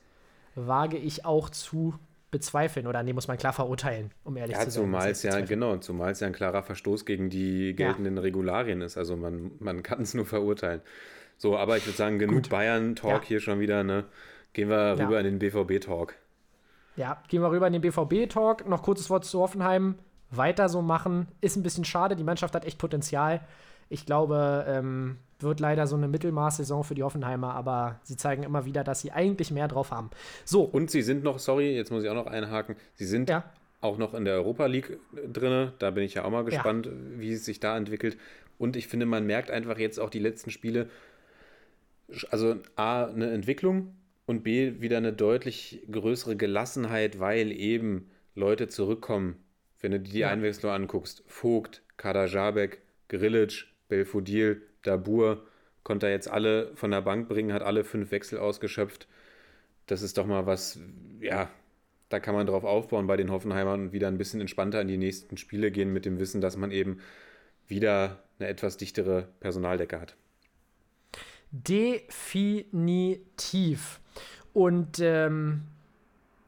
wage ich auch zu bezweifeln. Oder nee, muss man klar verurteilen, um ehrlich Ja, zu sein. zumal es ja, genau, zumal es ja ein klarer Verstoß gegen die geltenden Regularien ist. Also man, man kann es nur verurteilen. So, aber ich würde sagen, genug Bayern-Talk Ja. hier schon wieder, ne? Gehen wir Ja. rüber in den BVB-Talk. Ja, gehen wir rüber in den BVB-Talk. Noch kurzes Wort zu Hoffenheim. Weiter so machen. Ist ein bisschen schade. Die Mannschaft hat echt Potenzial. Ich glaube, ähm, wird leider so eine Mittelmaß-Saison für die Hoffenheimer, aber sie zeigen immer wieder, dass sie eigentlich mehr drauf haben. So, Und sie sind noch, sorry, jetzt muss ich auch noch einhaken, sie sind ja, auch noch in der Europa League drin. Da bin ich ja auch mal gespannt, wie es sich da entwickelt. Und ich finde, man merkt einfach jetzt auch die letzten Spiele, also A, eine Entwicklung und B, wieder eine deutlich größere Gelassenheit, weil eben Leute zurückkommen. Wenn du dir die Ja. Einwechslung anguckst, Vogt, Kader Jabek, Grilic, Belfodil, Dabur, konnte er jetzt alle von der Bank bringen, hat alle fünf Wechsel ausgeschöpft. Das ist doch mal was, ja, da kann man drauf aufbauen bei den Hoffenheimern und wieder ein bisschen entspannter in die nächsten Spiele gehen mit dem Wissen, dass man eben wieder eine etwas dichtere Personaldecke hat. definitiv. Und ähm,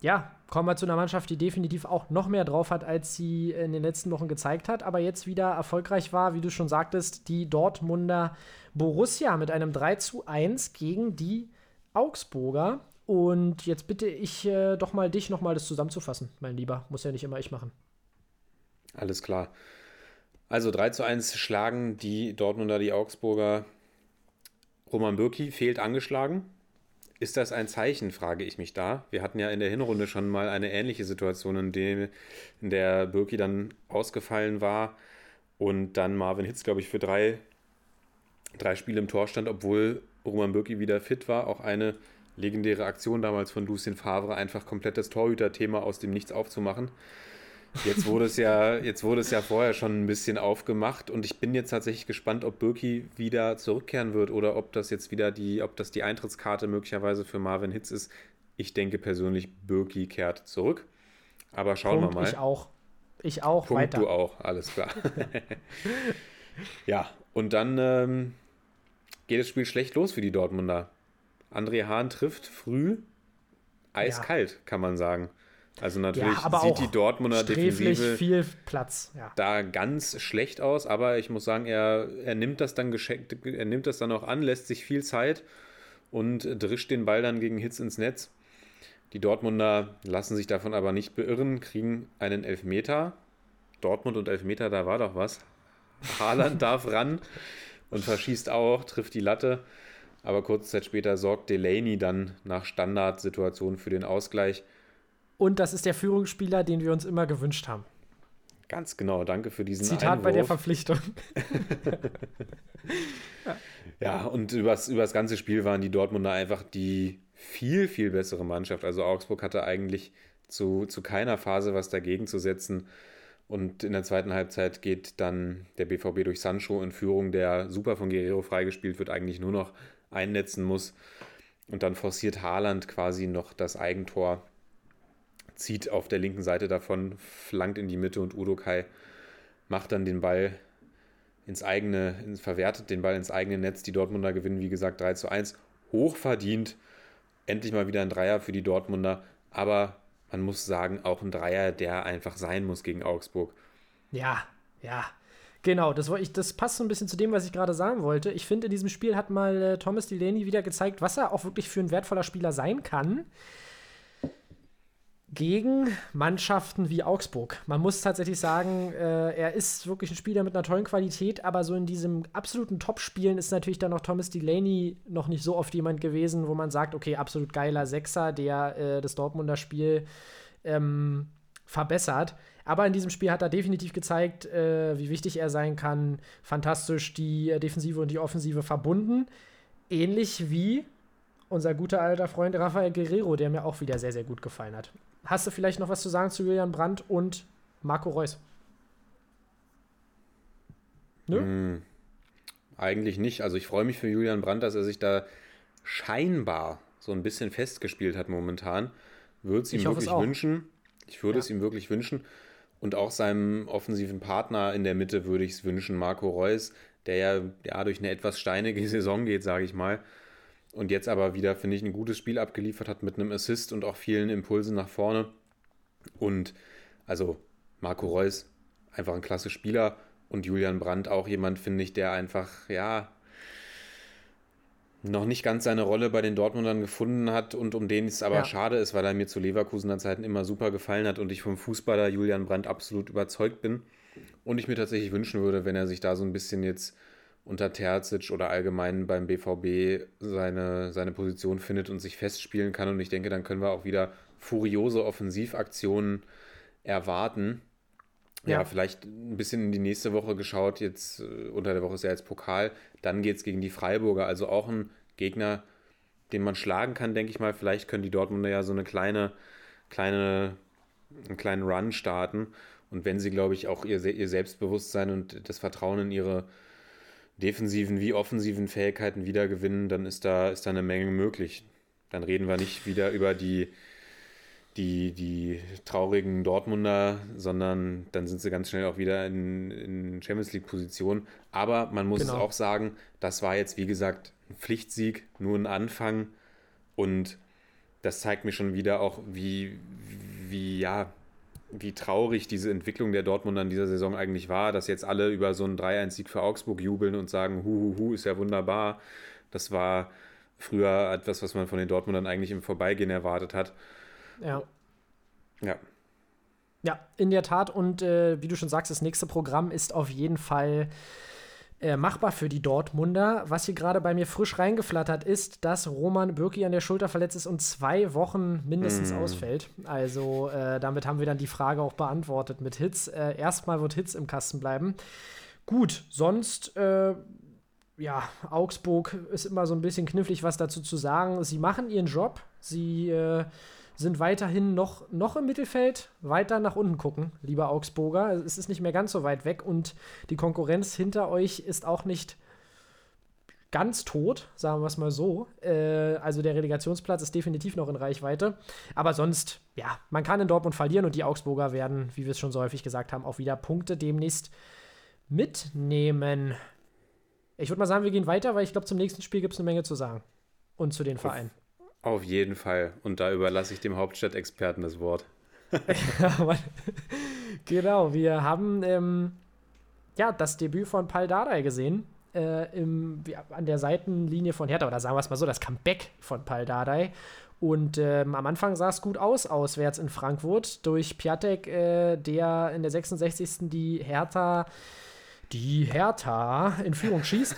ja, kommen wir zu einer Mannschaft, die definitiv auch noch mehr drauf hat, als sie in den letzten Wochen gezeigt hat, aber jetzt wieder erfolgreich war, wie du schon sagtest, die Dortmunder Borussia mit einem 3 zu 1 gegen die Augsburger. Und jetzt bitte ich äh, doch mal dich nochmal das zusammenzufassen, mein Lieber. Muss ja nicht immer ich machen. Alles klar. Also 3 zu 1 schlagen die Dortmunder die Augsburger. Roman Bürki fehlt angeschlagen. Ist das ein Zeichen, frage ich mich da. Wir hatten ja in der Hinrunde schon mal eine ähnliche Situation, in, dem, in der Bürki dann ausgefallen war und dann Marvin Hitz, glaube ich, für drei, drei Spiele im Tor stand, obwohl Roman Bürki wieder fit war. Auch eine legendäre Aktion damals von Lucien Favre, einfach komplett das Torhüter-Thema aus dem Nichts aufzumachen. Jetzt wurde es ja, jetzt wurde es ja vorher schon ein bisschen aufgemacht und ich bin jetzt tatsächlich gespannt, ob Birki wieder zurückkehren wird oder ob das jetzt wieder die, ob das die Eintrittskarte möglicherweise für Marvin Hitz ist. Ich denke persönlich, Birki kehrt zurück. Aber schauen Punkt, wir mal. ich auch. Ich auch, Punkt, weiter. du auch, alles klar. ja, und dann ähm, geht das Spiel schlecht los für die Dortmunder. André Hahn trifft früh, eiskalt, kann man sagen. Also natürlich ja, sieht die Dortmunder Defensive viel Platz. Ja. da ganz schlecht aus, aber ich muss sagen, er, er nimmt das dann geschenkt, er nimmt das dann auch an, lässt sich viel Zeit und drischt den Ball dann gegen Hitz ins Netz. Die Dortmunder lassen sich davon aber nicht beirren, kriegen einen Elfmeter. Dortmund und Elfmeter, da war doch was. Haaland (laughs) darf ran und verschießt auch, trifft die Latte. Aber kurze Zeit später sorgt Delaney dann nach Standardsituation für den Ausgleich. Und das ist der Führungsspieler, den wir uns immer gewünscht haben. Ganz genau, danke für diesen Zitat Einwurf. bei der Verpflichtung. (laughs) Ja, und übers, übers ganze Spiel waren die Dortmunder einfach die viel, viel bessere Mannschaft. Also Augsburg hatte eigentlich zu, zu keiner Phase was dagegen zu setzen. Und in der zweiten Halbzeit geht dann der BVB durch Sancho in Führung, der super von Guerrero freigespielt wird, eigentlich nur noch einnetzen muss. Und dann forciert Haaland quasi noch das Eigentor, zieht auf der linken Seite davon, flankt in die Mitte und Udo Kai macht dann den Ball ins eigene, ins, verwertet den Ball ins eigene Netz. Die Dortmunder gewinnen, wie gesagt, 3 zu 1. Hochverdient. Endlich mal wieder ein Dreier für die Dortmunder. Aber man muss sagen, auch ein Dreier, der einfach sein muss gegen Augsburg. Ja, ja. Genau, das, ich, das passt so ein bisschen zu dem, was ich gerade sagen wollte. Ich finde, in diesem Spiel hat mal äh, Thomas Delaney wieder gezeigt, was er auch wirklich für ein wertvoller Spieler sein kann. Gegen Mannschaften wie Augsburg. Man muss tatsächlich sagen, äh, er ist wirklich ein Spieler mit einer tollen Qualität, aber so in diesem absoluten Top-Spielen ist natürlich dann noch Thomas Delaney noch nicht so oft jemand gewesen, wo man sagt, okay, absolut geiler Sechser, der äh, das Dortmunder Spiel ähm, verbessert. Aber in diesem Spiel hat er definitiv gezeigt, äh, wie wichtig er sein kann. Fantastisch die äh, Defensive und die Offensive verbunden. Ähnlich wie unser guter alter Freund Rafael Guerrero, der mir auch wieder sehr, sehr gut gefallen hat. Hast du vielleicht noch was zu sagen zu Julian Brandt und Marco Reus? Nö? Hm, eigentlich nicht. Also ich freue mich für Julian Brandt, dass er sich da scheinbar so ein bisschen festgespielt hat momentan. Würde es ihm es wirklich wünschen. Ich würde Ja. es ihm wirklich wünschen. Und auch seinem offensiven Partner in der Mitte würde ich es wünschen, Marco Reus, der ja, ja durch eine etwas steinige (laughs) Saison geht, sage ich mal. Und jetzt aber wieder, finde ich, ein gutes Spiel abgeliefert hat mit einem Assist und auch vielen Impulsen nach vorne. Und also Marco Reus, einfach ein klasse Spieler. Und Julian Brandt auch jemand, finde ich, der einfach, ja, noch nicht ganz seine Rolle bei den Dortmundern gefunden hat und um den es aber Ja. schade ist, weil er mir zu Leverkusener Zeiten immer super gefallen hat und ich vom Fußballer Julian Brandt absolut überzeugt bin. Und ich mir tatsächlich wünschen würde, wenn er sich da so ein bisschen jetzt unter Terzic oder allgemein beim BVB seine, seine Position findet und sich festspielen kann. Und ich denke, dann können wir auch wieder furiose Offensivaktionen erwarten. Ja, Ja. vielleicht ein bisschen in die nächste Woche geschaut. Jetzt äh, unter der Woche ist ja jetzt Pokal. Dann geht es gegen die Freiburger. Also auch ein Gegner, den man schlagen kann, denke ich mal. Vielleicht können die Dortmunder ja so eine kleine, kleine, einen kleinen Run starten. Und wenn sie, glaube ich, auch ihr, ihr Selbstbewusstsein und das Vertrauen in ihre defensiven wie offensiven Fähigkeiten wiedergewinnen, dann ist da, ist da eine Menge möglich. Dann reden wir nicht wieder über die, die, die traurigen Dortmunder, sondern dann sind sie ganz schnell auch wieder in, in Champions League-Position. Aber man muss Genau. es auch sagen, das war jetzt, wie gesagt, ein Pflichtsieg, nur ein Anfang. Und das zeigt mir schon wieder auch, wie, wie, ja, wie traurig diese Entwicklung der Dortmunder in dieser Saison eigentlich war, dass jetzt alle über so einen 3-1-Sieg für Augsburg jubeln und sagen, hu, hu, hu, ist ja wunderbar. Das war früher etwas, was man von den Dortmundern eigentlich im Vorbeigehen erwartet hat. Ja. Ja, Ja, in der Tat. Und äh, wie du schon sagst, das nächste Programm ist auf jeden Fall äh, machbar für die Dortmunder. Was hier gerade bei mir frisch reingeflattert ist, dass Roman Bürki an der Schulter verletzt ist und zwei Wochen mindestens ausfällt. Also äh, damit haben wir dann die Frage auch beantwortet mit Hitz. Äh, erstmal wird Hitz im Kasten bleiben. Gut, sonst, äh, ja, Augsburg ist immer so ein bisschen knifflig, was dazu zu sagen. Sie machen ihren Job. Sie äh, sind weiterhin noch, noch im Mittelfeld, weiter nach unten gucken, lieber Augsburger. Es ist nicht mehr ganz so weit weg und die Konkurrenz hinter euch ist auch nicht ganz tot, sagen wir es mal so. Äh, also der Relegationsplatz ist definitiv noch in Reichweite. Aber sonst, ja, man kann in Dortmund verlieren und die Augsburger werden, wie wir es schon so häufig gesagt haben, auch wieder Punkte demnächst mitnehmen. Ich würde mal sagen, wir gehen weiter, weil ich glaube, zum nächsten Spiel gibt es eine Menge zu sagen. Und zu den Vereinen. Auf jeden Fall. Und da überlasse ich dem Hauptstadtexperten das Wort. (laughs) Aber- genau, wir haben ähm, ja das Debüt von Pal Dardai gesehen. Äh, im, an der Seitenlinie von Hertha, oder sagen wir es mal so, das Comeback von Pal Dardai. Und ähm, am Anfang sah es gut aus, auswärts in Frankfurt, durch Piatek, äh, der in der 66. die Hertha, die Hertha in Führung schießt.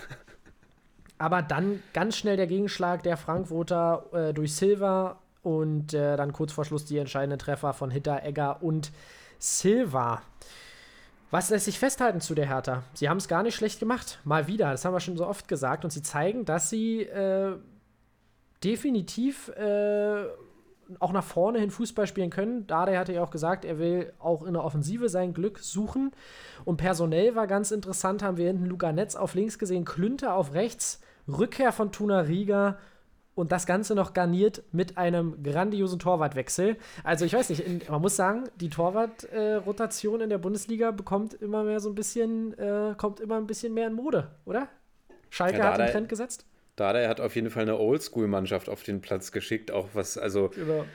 Aber dann ganz schnell der Gegenschlag der Frankfurter äh, durch Silva und äh, dann kurz vor Schluss die entscheidenden Treffer von Hitter, Egger und Silva. Was lässt sich festhalten zu der Hertha? Sie haben es gar nicht schlecht gemacht. Mal wieder, das haben wir schon so oft gesagt. Und sie zeigen, dass sie äh, definitiv äh, auch nach vorne hin Fußball spielen können. Dade hatte ja auch gesagt, er will auch in der Offensive sein Glück suchen. Und personell war ganz interessant, haben wir hinten Luca Netz auf links gesehen, Klünter auf rechts, Rückkehr von Tuna Riga und das Ganze noch garniert mit einem grandiosen Torwartwechsel. Also ich weiß nicht, in, man muss sagen, die Torwartrotation in der Bundesliga bekommt immer mehr so ein bisschen, äh, kommt immer ein bisschen mehr in Mode, oder? Schalke Ja, hat den Trend gesetzt. Dada hat auf jeden Fall eine Oldschool-Mannschaft auf den Platz geschickt, auch was, also Über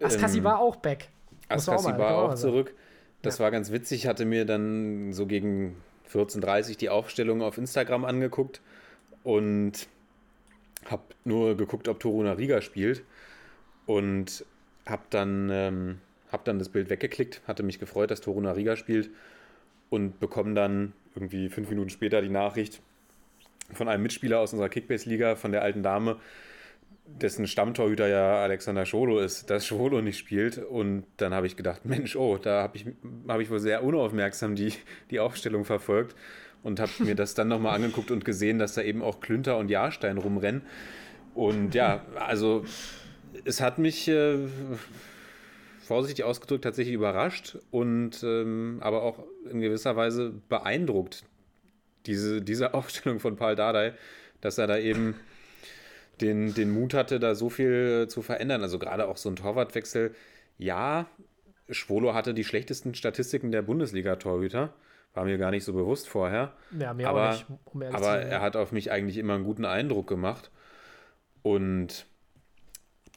Askasi Ähm, war auch back. Muss Askasi mal- war auch sagen. zurück. Das war ganz witzig. Ich hatte mir dann so gegen 14.30 Uhr die Aufstellung auf Instagram angeguckt und habe nur geguckt, ob Toruna Riga spielt und habe dann, ähm, hab dann das Bild weggeklickt, hatte mich gefreut, dass Toruna Riga spielt und bekomme dann irgendwie fünf Minuten später die Nachricht von einem Mitspieler aus unserer Kickbase-Liga, von der alten Dame, dessen Stammtorhüter ja Alexander Scholo ist, dass Scholo nicht spielt. Und dann habe ich gedacht, Mensch, oh, da habe ich, hab ich wohl sehr unaufmerksam die, die Aufstellung verfolgt und habe mir das dann nochmal angeguckt und gesehen, dass da eben auch Klünter und Jahrstein rumrennen. Und ja, also es hat mich äh, vorsichtig ausgedrückt tatsächlich überrascht und ähm, aber auch in gewisser Weise beeindruckt, diese, diese (laughs) Aufstellung von Paul Dardai, dass er da eben den, den Mut hatte, da so viel zu verändern. Also gerade auch so ein Torwartwechsel, ja, Schwolo hatte die schlechtesten Statistiken der Bundesliga-Torhüter. War mir gar nicht so bewusst vorher. Ja, mir aber auch nicht, um zu aber sein. er hat auf mich eigentlich immer einen guten Eindruck gemacht. Und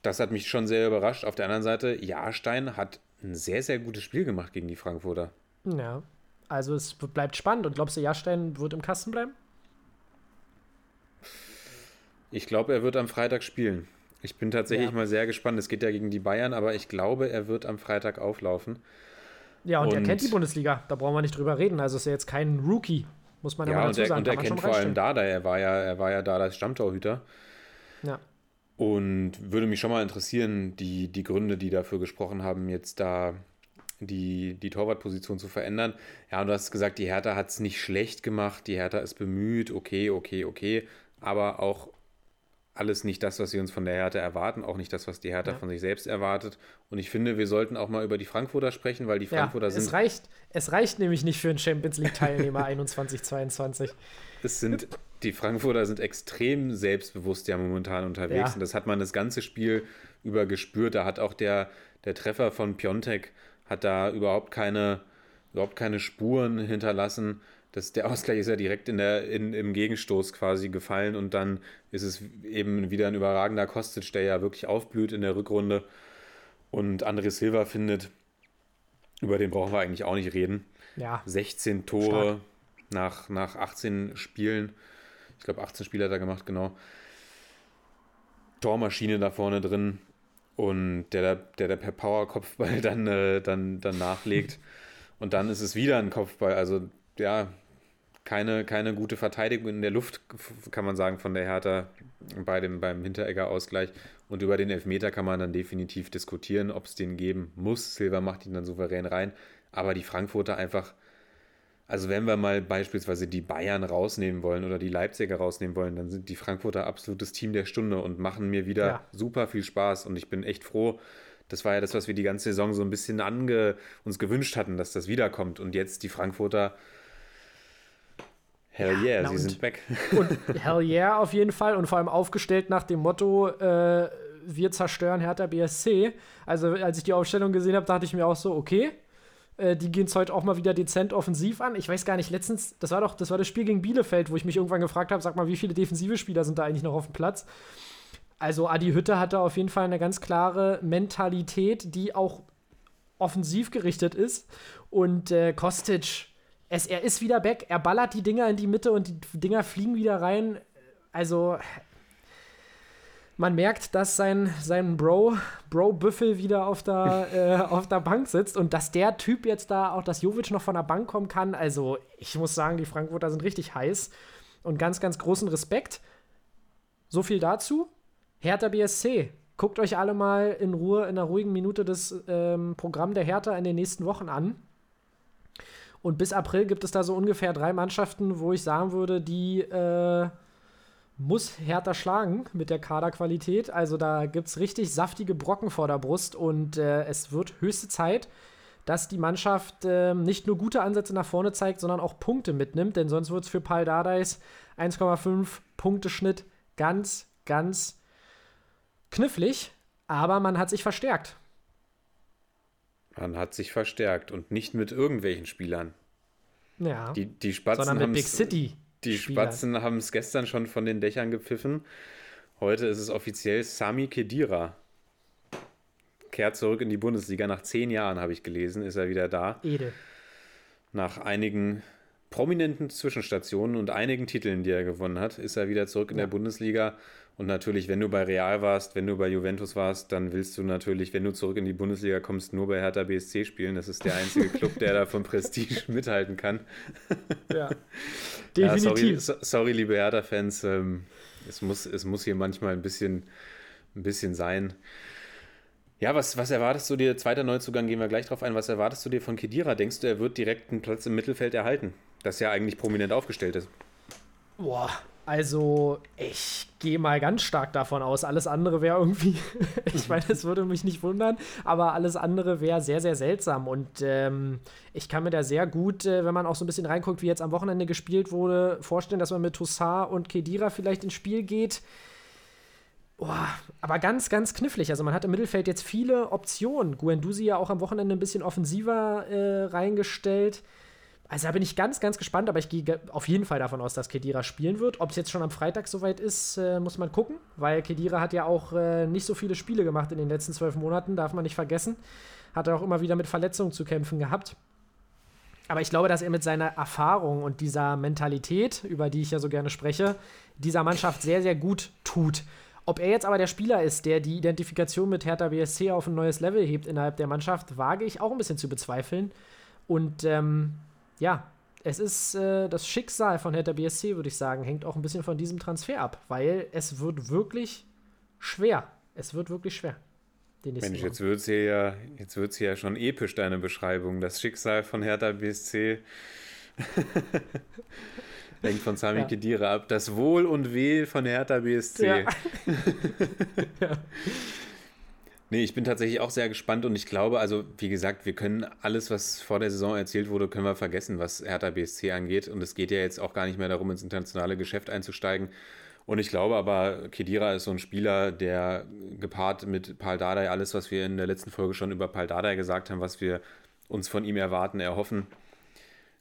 das hat mich schon sehr überrascht. Auf der anderen Seite, Jahrstein hat ein sehr, sehr gutes Spiel gemacht gegen die Frankfurter. Ja. Also es bleibt spannend. Und glaubst du, Jahrstein wird im Kasten bleiben? Ich glaube, er wird am Freitag spielen. Ich bin tatsächlich Ja. mal sehr gespannt. Es geht ja gegen die Bayern, aber ich glaube, er wird am Freitag auflaufen. Ja, und, er Und- kennt die Bundesliga. Da brauchen wir nicht drüber reden. Also ist er jetzt kein Rookie, muss man ja, Ja, mal und dazu er, sagen. und er Kann man kennt vor allem. Dada. Er war ja, er war ja Dadas Stammtorhüter. Ja. Und würde mich schon mal interessieren, die, die Gründe, die dafür gesprochen haben, jetzt da die, die Torwartposition zu verändern. Ja, und du hast gesagt, die Hertha hat es nicht schlecht gemacht, die Hertha ist bemüht, okay, okay, okay, aber auch alles nicht das, was sie uns von der Hertha erwarten, auch nicht das, was die Hertha Ja. von sich selbst erwartet. Und ich finde, wir sollten auch mal über die Frankfurter sprechen, weil die Ja, Frankfurter es sind reicht, es reicht nämlich nicht für einen Champions League-Teilnehmer 21, 22. Es sind, die Frankfurter sind extrem selbstbewusst ja momentan unterwegs. Ja. Und das hat man das ganze Spiel über gespürt. Da hat auch der, der Treffer von Piontek hat da überhaupt keine, überhaupt keine Spuren hinterlassen. Das, der Ausgleich ist ja direkt in der, in, im Gegenstoß quasi gefallen und dann ist es eben wieder ein überragender Kostic, der ja wirklich aufblüht in der Rückrunde. Und André Silva findet, über den brauchen wir eigentlich auch nicht reden. Ja, 16 Tore nach, nach 18 Spielen. Ich glaube, 18 Spiele hat er gemacht, genau. Tormaschine da vorne drin und der, der, der per Power-Kopfball (laughs) dann, äh, dann, dann nachlegt. (laughs) Und dann ist es wieder ein Kopfball. Also, ja, keine, keine gute Verteidigung in der Luft, kann man sagen, von der Hertha bei dem, beim Hinteregger-Ausgleich. Und über den Elfmeter kann man dann definitiv diskutieren, ob es den geben muss. Silva macht ihn dann souverän rein. Aber die Frankfurter einfach, also wenn wir mal beispielsweise die Bayern rausnehmen wollen oder die Leipziger rausnehmen wollen, dann sind die Frankfurter absolutes Team der Stunde und machen mir wieder Ja. super viel Spaß. Und ich bin echt froh. Das war ja das, was wir die ganze Saison so ein bisschen ange, uns gewünscht hatten, dass das wiederkommt. Und jetzt die Frankfurter, hell yeah, na sie sind weg. und (laughs) hell yeah auf jeden Fall. Und vor allem aufgestellt nach dem Motto, äh, wir zerstören Hertha BSC. Also als ich die Aufstellung gesehen habe, dachte ich mir auch so, okay, äh, die gehen es heute auch mal wieder dezent offensiv an. Ich weiß gar nicht, letztens, das war doch, das war das Spiel gegen Bielefeld, wo ich mich irgendwann gefragt habe, sag mal, wie viele defensive Spieler sind da eigentlich noch auf dem Platz? Also Adi Hütte hatte auf jeden Fall eine ganz klare Mentalität, die auch offensiv gerichtet ist. Und äh, Kostic, es, er ist wieder back, er ballert die Dinger in die Mitte und die Dinger fliegen wieder rein. Also man merkt, dass sein, sein Bro, Bro Büffel wieder auf der, (laughs) äh, auf der Bank sitzt und dass der Typ jetzt da, auch dass Jovic noch von der Bank kommen kann. Also ich muss sagen, die Frankfurter sind richtig heiß und ganz, ganz großen Respekt. So viel dazu. Hertha BSC. Guckt euch alle mal in Ruhe, in einer ruhigen Minute das ähm, Programm der Hertha in den nächsten Wochen an. Und bis April gibt es da so ungefähr drei Mannschaften, wo ich sagen würde, die äh, muss Hertha schlagen mit der Kaderqualität. Also da gibt es richtig saftige Brocken vor der Brust und äh, es wird höchste Zeit, dass die Mannschaft äh, nicht nur gute Ansätze nach vorne zeigt, sondern auch Punkte mitnimmt, denn sonst wird es für Paul Dardais 1,5 Punkte Schnitt ganz, ganz knifflig. Aber man hat sich verstärkt. Man hat sich verstärkt und nicht mit irgendwelchen Spielern. Ja, Die, die Spatzen sondern mit Big City. Die Spielern. Spatzen haben es gestern schon von den Dächern gepfiffen. Heute ist es offiziell Sami Kedira. Kehrt zurück in die Bundesliga. Nach zehn Jahren, habe ich gelesen, ist er wieder da. Edel. Nach einigen prominenten Zwischenstationen und einigen Titeln, die er gewonnen hat, ist er wieder zurück in der Bundesliga. Und natürlich, wenn du bei Real warst, wenn du bei Juventus warst, dann willst du natürlich, wenn du zurück in die Bundesliga kommst, nur bei Hertha BSC spielen. Das ist der einzige Club, der da von Prestige (laughs) mithalten kann. Ja. (laughs) Ja, Definitiv. sorry, so, sorry, liebe Hertha-Fans. Ähm, es, muss, es muss hier manchmal ein bisschen, ein bisschen sein. Ja, was, was erwartest du dir? Zweiter Neuzugang gehen wir gleich drauf ein. Was erwartest du dir von Kedira? Denkst du, er wird direkt einen Platz im Mittelfeld erhalten? Das ja eigentlich prominent aufgestellt ist. Boah, also ich gehe mal ganz stark davon aus. Alles andere wäre irgendwie, (laughs) ich meine, es würde mich nicht wundern, aber alles andere wäre sehr, sehr seltsam. Und ähm, ich kann mir da sehr gut, äh, wenn man auch so ein bisschen reinguckt, wie jetzt am Wochenende gespielt wurde, vorstellen, dass man mit Toussaint und Kedira vielleicht ins Spiel geht. Boah, aber ganz, ganz knifflig. Also man hat im Mittelfeld jetzt viele Optionen. Guendouzi ja auch am Wochenende ein bisschen offensiver äh, reingestellt. Also da bin ich ganz, ganz gespannt, aber ich gehe auf jeden Fall davon aus, dass Kedira spielen wird. Ob es jetzt schon am Freitag soweit ist, äh, muss man gucken, weil Kedira hat ja auch äh, nicht so viele Spiele gemacht in den letzten zwölf Monaten, darf man nicht vergessen. Hat er auch immer wieder mit Verletzungen zu kämpfen gehabt. Aber ich glaube, dass er mit seiner Erfahrung und dieser Mentalität, über die ich ja so gerne spreche, dieser Mannschaft sehr, sehr gut tut. Ob er jetzt aber der Spieler ist, der die Identifikation mit Hertha BSC auf ein neues Level hebt innerhalb der Mannschaft, wage ich auch ein bisschen zu bezweifeln. Und ähm, ja, es ist äh, das Schicksal von Hertha BSC, würde ich sagen, hängt auch ein bisschen von diesem Transfer ab, weil es wird wirklich schwer. Es wird wirklich schwer. Mensch, jetzt wird es hier ja, jetzt wird's hier ja schon episch, deine Beschreibung. Das Schicksal von Hertha BSC (laughs) hängt von Sami ja. Kedira ab. Das Wohl und Weh von Hertha BSC. Ja. (laughs) (laughs) ja. Nee, ich bin tatsächlich auch sehr gespannt und ich glaube, also wie gesagt, wir können alles, was vor der Saison erzählt wurde, können wir vergessen, was Hertha BSC angeht. Und es geht ja jetzt auch gar nicht mehr darum, ins internationale Geschäft einzusteigen. Und ich glaube aber, Kedira ist so ein Spieler, der gepaart mit Paul Dardai alles, was wir in der letzten Folge schon über Paul Dardai gesagt haben, was wir uns von ihm erwarten, erhoffen,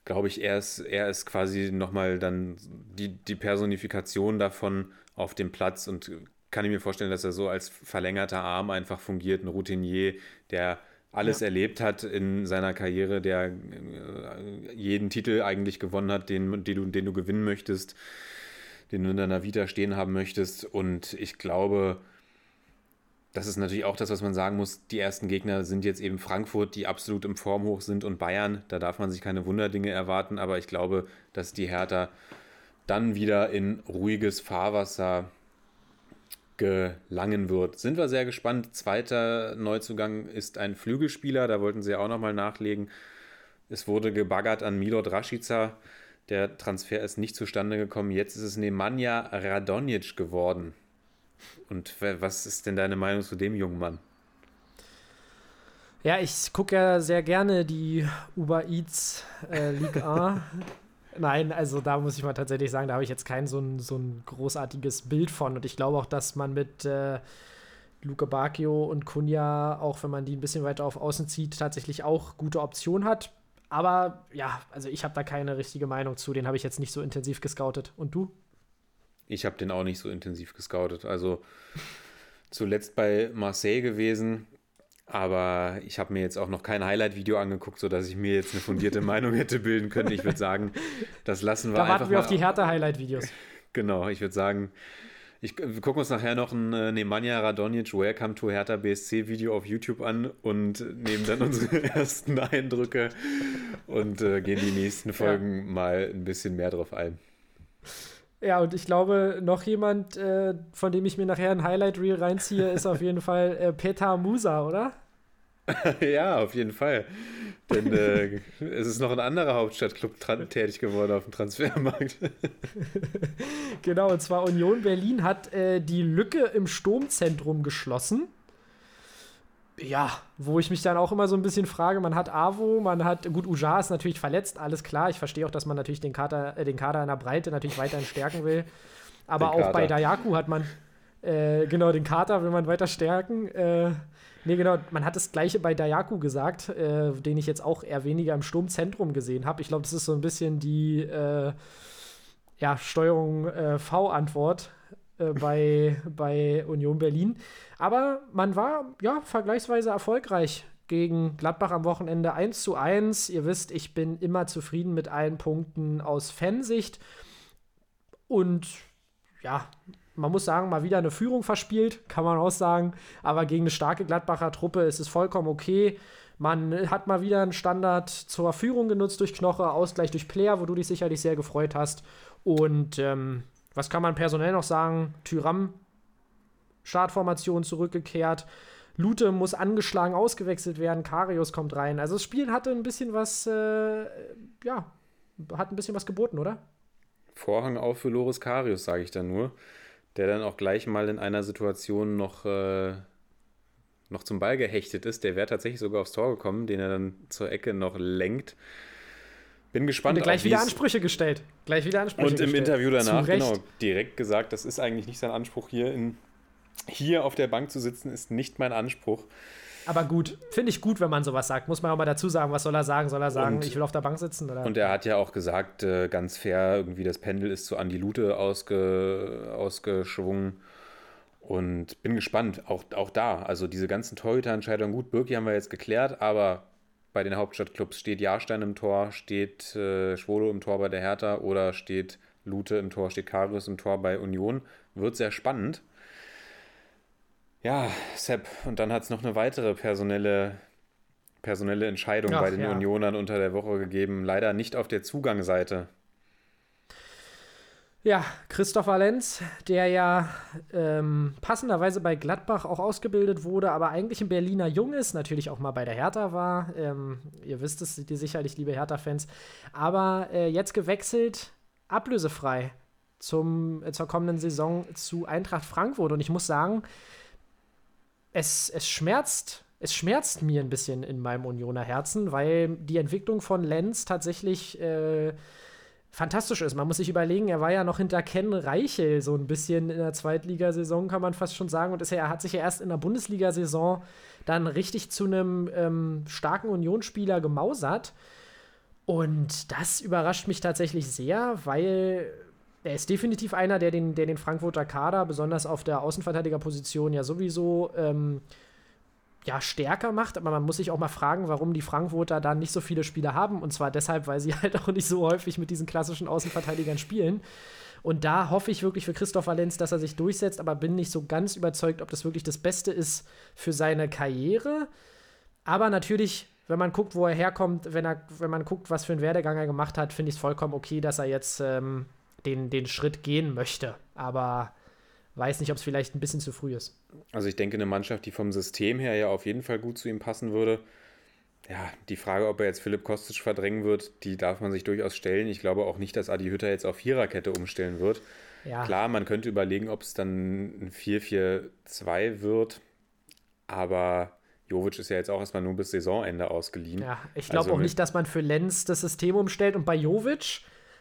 glaube ich, er ist, er ist quasi nochmal dann die, die Personifikation davon auf dem Platz und kann ich mir vorstellen, dass er so als verlängerter Arm einfach fungiert, ein Routinier, der alles ja. erlebt hat in seiner Karriere, der äh, jeden Titel eigentlich gewonnen hat, den, den, du, den du gewinnen möchtest, den du in deiner Vita stehen haben möchtest. Und ich glaube, das ist natürlich auch das, was man sagen muss. Die ersten Gegner sind jetzt eben Frankfurt, die absolut im Formhoch sind, und Bayern. Da darf man sich keine Wunderdinge erwarten, aber ich glaube, dass die Hertha dann wieder in ruhiges Fahrwasser gelangen wird. Sind wir sehr gespannt. Zweiter Neuzugang ist ein Flügelspieler, da wollten sie auch nochmal nachlegen. Es wurde gebaggert an Milot Rashica. Der Transfer ist nicht zustande gekommen. Jetzt ist es Nemanja Radonjic geworden. Und was ist denn deine Meinung zu dem jungen Mann? Ja, ich gucke ja sehr gerne die Uber Eats äh, League (laughs) A. Nein, also da muss ich mal tatsächlich sagen, da habe ich jetzt kein so ein, so ein großartiges Bild von. Und ich glaube auch, dass man mit äh, Luke Bacchio und Kunja, auch wenn man die ein bisschen weiter auf Außen zieht, tatsächlich auch gute Optionen hat. Aber ja, also ich habe da keine richtige Meinung zu. Den habe ich jetzt nicht so intensiv gescoutet. Und du? Ich habe den auch nicht so intensiv gescoutet. Also zuletzt bei Marseille gewesen, aber ich habe mir jetzt auch noch kein Highlight-Video angeguckt, sodass ich mir jetzt eine fundierte (laughs) Meinung hätte bilden können. Ich würde sagen, das lassen wir da einfach. Da warten wir auf die Härte-Highlight-Videos. Genau, ich würde sagen, ich, wir gucken uns nachher noch ein äh, Nemanja Radonjic Welcome to Hertha BSC Video auf YouTube an und nehmen dann unsere (laughs) ersten Eindrücke und äh, gehen die nächsten Folgen ja. mal ein bisschen mehr drauf ein. Ja, und ich glaube, noch jemand, äh, von dem ich mir nachher ein Highlight-Reel reinziehe, ist auf jeden Fall äh, Peter Musa, oder? (laughs) ja, auf jeden Fall. Denn äh, (laughs) es ist noch ein anderer Hauptstadtclub tätig geworden auf dem Transfermarkt. (laughs) genau, und zwar Union Berlin hat äh, die Lücke im Sturmzentrum geschlossen ja, wo ich mich dann auch immer so ein bisschen frage, man hat Avo, man hat, gut, Ujar ist natürlich verletzt, alles klar. Ich verstehe auch, dass man natürlich den Kader, äh, den Kader in der Breite natürlich weiterhin stärken will. Aber auch bei Dayaku hat man, äh, genau, den Kater will man weiter stärken. Äh, nee, genau, man hat das Gleiche bei Dayaku gesagt, äh, den ich jetzt auch eher weniger im Sturmzentrum gesehen habe. Ich glaube, das ist so ein bisschen die, äh, ja, Steuerung äh, V-Antwort äh, bei, bei Union Berlin. Aber man war ja vergleichsweise erfolgreich gegen Gladbach am Wochenende 1 zu 1. Ihr wisst, ich bin immer zufrieden mit allen Punkten aus Fansicht. Und ja, man muss sagen, mal wieder eine Führung verspielt, kann man auch sagen. Aber gegen eine starke Gladbacher Truppe ist es vollkommen okay. Man hat mal wieder einen Standard zur Führung genutzt durch Knoche, Ausgleich durch Player, wo du dich sicherlich sehr gefreut hast. Und ähm, was kann man personell noch sagen? Tyram, Startformation zurückgekehrt. Lute muss angeschlagen ausgewechselt werden. Karius kommt rein. Also das Spiel hatte ein bisschen was, äh, ja, hat ein bisschen was geboten, oder? Vorhang auf für Loris Karius, sage ich dann nur. Der dann auch gleich mal in einer Situation noch, äh, noch zum Ball gehechtet ist. Der wäre tatsächlich sogar aufs Tor gekommen, den er dann zur Ecke noch lenkt. Bin gespannt. Und gleich wieder Ansprüche gestellt. Gleich wieder Ansprüche Und im gestellt. Interview danach, genau, direkt gesagt, das ist eigentlich nicht sein Anspruch hier in Hier auf der Bank zu sitzen ist nicht mein Anspruch. Aber gut, finde ich gut, wenn man sowas sagt. Muss man auch mal dazu sagen, was soll er sagen? Soll er sagen, Und- ich will auf der Bank sitzen? Oder? Und er hat ja auch gesagt, äh, ganz fair, irgendwie das Pendel ist zu Andi Lute ausge, ausgeschwungen. Und bin gespannt, auch, auch da. Also diese ganzen Torhüterentscheidungen, gut, Birki haben wir jetzt geklärt, aber bei den Hauptstadtclubs steht Jahrstein im Tor, steht äh, Schwolo im Tor bei der Hertha oder steht Lute im Tor, steht Karius im Tor bei Union. Wird sehr spannend. Ja, Sepp, und dann hat es noch eine weitere personelle, personelle Entscheidung Ach, bei den ja. Unionern unter der Woche gegeben. Leider nicht auf der Zugangsseite. Ja, Christopher Lenz, der ja ähm, passenderweise bei Gladbach auch ausgebildet wurde, aber eigentlich ein Berliner Jung ist, natürlich auch mal bei der Hertha war. Ähm, ihr wisst es, ihr sicherlich, liebe Hertha-Fans. Aber äh, jetzt gewechselt, ablösefrei zum, äh, zur kommenden Saison zu Eintracht Frankfurt. Und ich muss sagen, es, es schmerzt. Es schmerzt mir ein bisschen in meinem Unioner Herzen, weil die Entwicklung von Lenz tatsächlich äh, fantastisch ist. Man muss sich überlegen, er war ja noch hinter Ken Reichel so ein bisschen in der Zweitligasaison, kann man fast schon sagen. Und ist ja, er hat sich ja erst in der Bundesliga-Saison dann richtig zu einem ähm, starken Unionsspieler gemausert. Und das überrascht mich tatsächlich sehr, weil er ist definitiv einer, der den, der den Frankfurter Kader, besonders auf der Außenverteidigerposition, ja sowieso ähm, ja, stärker macht, aber man muss sich auch mal fragen, warum die Frankfurter dann nicht so viele Spieler haben. Und zwar deshalb, weil sie (laughs) halt auch nicht so häufig mit diesen klassischen Außenverteidigern spielen. Und da hoffe ich wirklich für Christopher Lenz, dass er sich durchsetzt, aber bin nicht so ganz überzeugt, ob das wirklich das Beste ist für seine Karriere. Aber natürlich, wenn man guckt, wo er herkommt, wenn, er, wenn man guckt, was für einen Werdegang er gemacht hat, finde ich es vollkommen okay, dass er jetzt ähm, den, den Schritt gehen möchte. Aber weiß nicht, ob es vielleicht ein bisschen zu früh ist. Also ich denke, eine Mannschaft, die vom System her ja auf jeden Fall gut zu ihm passen würde. Ja, die Frage, ob er jetzt Philipp Kostic verdrängen wird, die darf man sich durchaus stellen. Ich glaube auch nicht, dass Adi Hütter jetzt auf Viererkette umstellen wird. Ja, Klar, man könnte überlegen, ob es dann ein 4-4-2 wird. Aber Jovic ist ja jetzt auch erstmal nur bis Saisonende ausgeliehen. Ja, ich glaube Also auch nicht, dass man für Lenz das System umstellt. Und bei Jovic,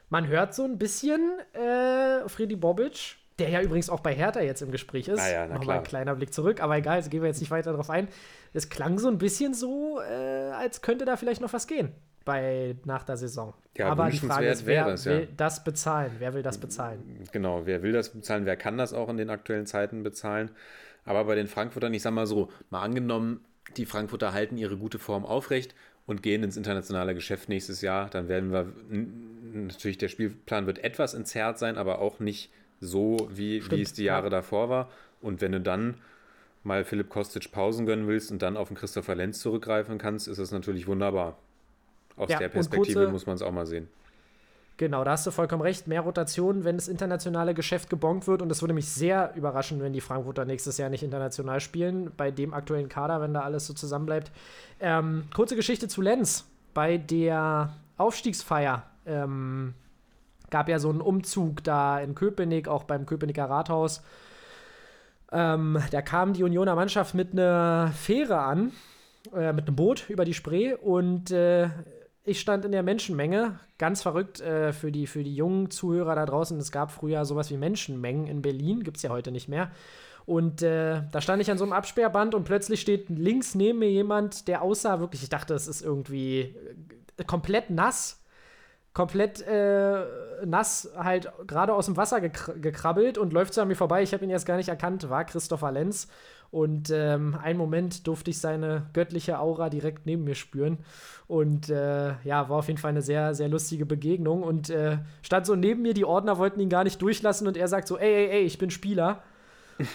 man hört so ein bisschen äh, Freddy Bobic, der ja übrigens auch bei Hertha jetzt im Gespräch ist. Ah ja, na Nochmal ein kleiner Blick zurück, aber egal, also gehen wir jetzt nicht weiter drauf ein. Es klang so ein bisschen so, äh, als könnte da vielleicht noch was gehen bei, nach der Saison. Ja, aber die Frage ist, wer es, ja. will das bezahlen? Wer will das bezahlen? Genau, wer will das bezahlen, wer kann das auch in den aktuellen Zeiten bezahlen. Aber bei den Frankfurtern, ich sag mal so, mal angenommen, die Frankfurter halten ihre gute Form aufrecht und gehen ins internationale Geschäft nächstes Jahr, dann werden wir natürlich der Spielplan wird etwas entzerrt sein, aber auch nicht so, wie, wie es die ja. Jahre davor war. Und wenn du dann mal Philipp Kostic Pausen gönnen willst und dann auf den Christopher Lenz zurückgreifen kannst, ist das natürlich wunderbar. Aus Ja, der Perspektive kurze- muss man es auch mal sehen. Genau, da hast du vollkommen recht. Mehr Rotation, wenn das internationale Geschäft gebongt wird. Und es würde mich sehr überraschen, wenn die Frankfurter nächstes Jahr nicht international spielen. Bei dem aktuellen Kader, wenn da alles so zusammenbleibt. Ähm, kurze Geschichte zu Lenz. Bei der Aufstiegsfeier ähm, gab ja so einen Umzug da in Köpenick, auch beim Köpenicker Rathaus. Ähm, da kam die Unioner Mannschaft mit einer Fähre an, äh, mit einem Boot über die Spree und äh, ich stand in der Menschenmenge, ganz verrückt äh, für, die, für die jungen Zuhörer da draußen. Es gab früher sowas wie Menschenmengen in Berlin, gibt es ja heute nicht mehr. Und äh, da stand ich an so einem Absperrband und plötzlich steht links neben mir jemand, der aussah wirklich, ich dachte, es ist irgendwie äh, komplett nass. Komplett äh, nass, halt gerade aus dem Wasser gekr gekrabbelt und läuft so an mir vorbei. Ich habe ihn erst gar nicht erkannt, war Christopher Lenz. Und ähm, einen Moment durfte ich seine göttliche Aura direkt neben mir spüren. Und äh, ja, war auf jeden Fall eine sehr, sehr lustige Begegnung. Und äh, stand so neben mir, die Ordner wollten ihn gar nicht durchlassen und er sagt so: Ey, ey, ey, ich bin Spieler.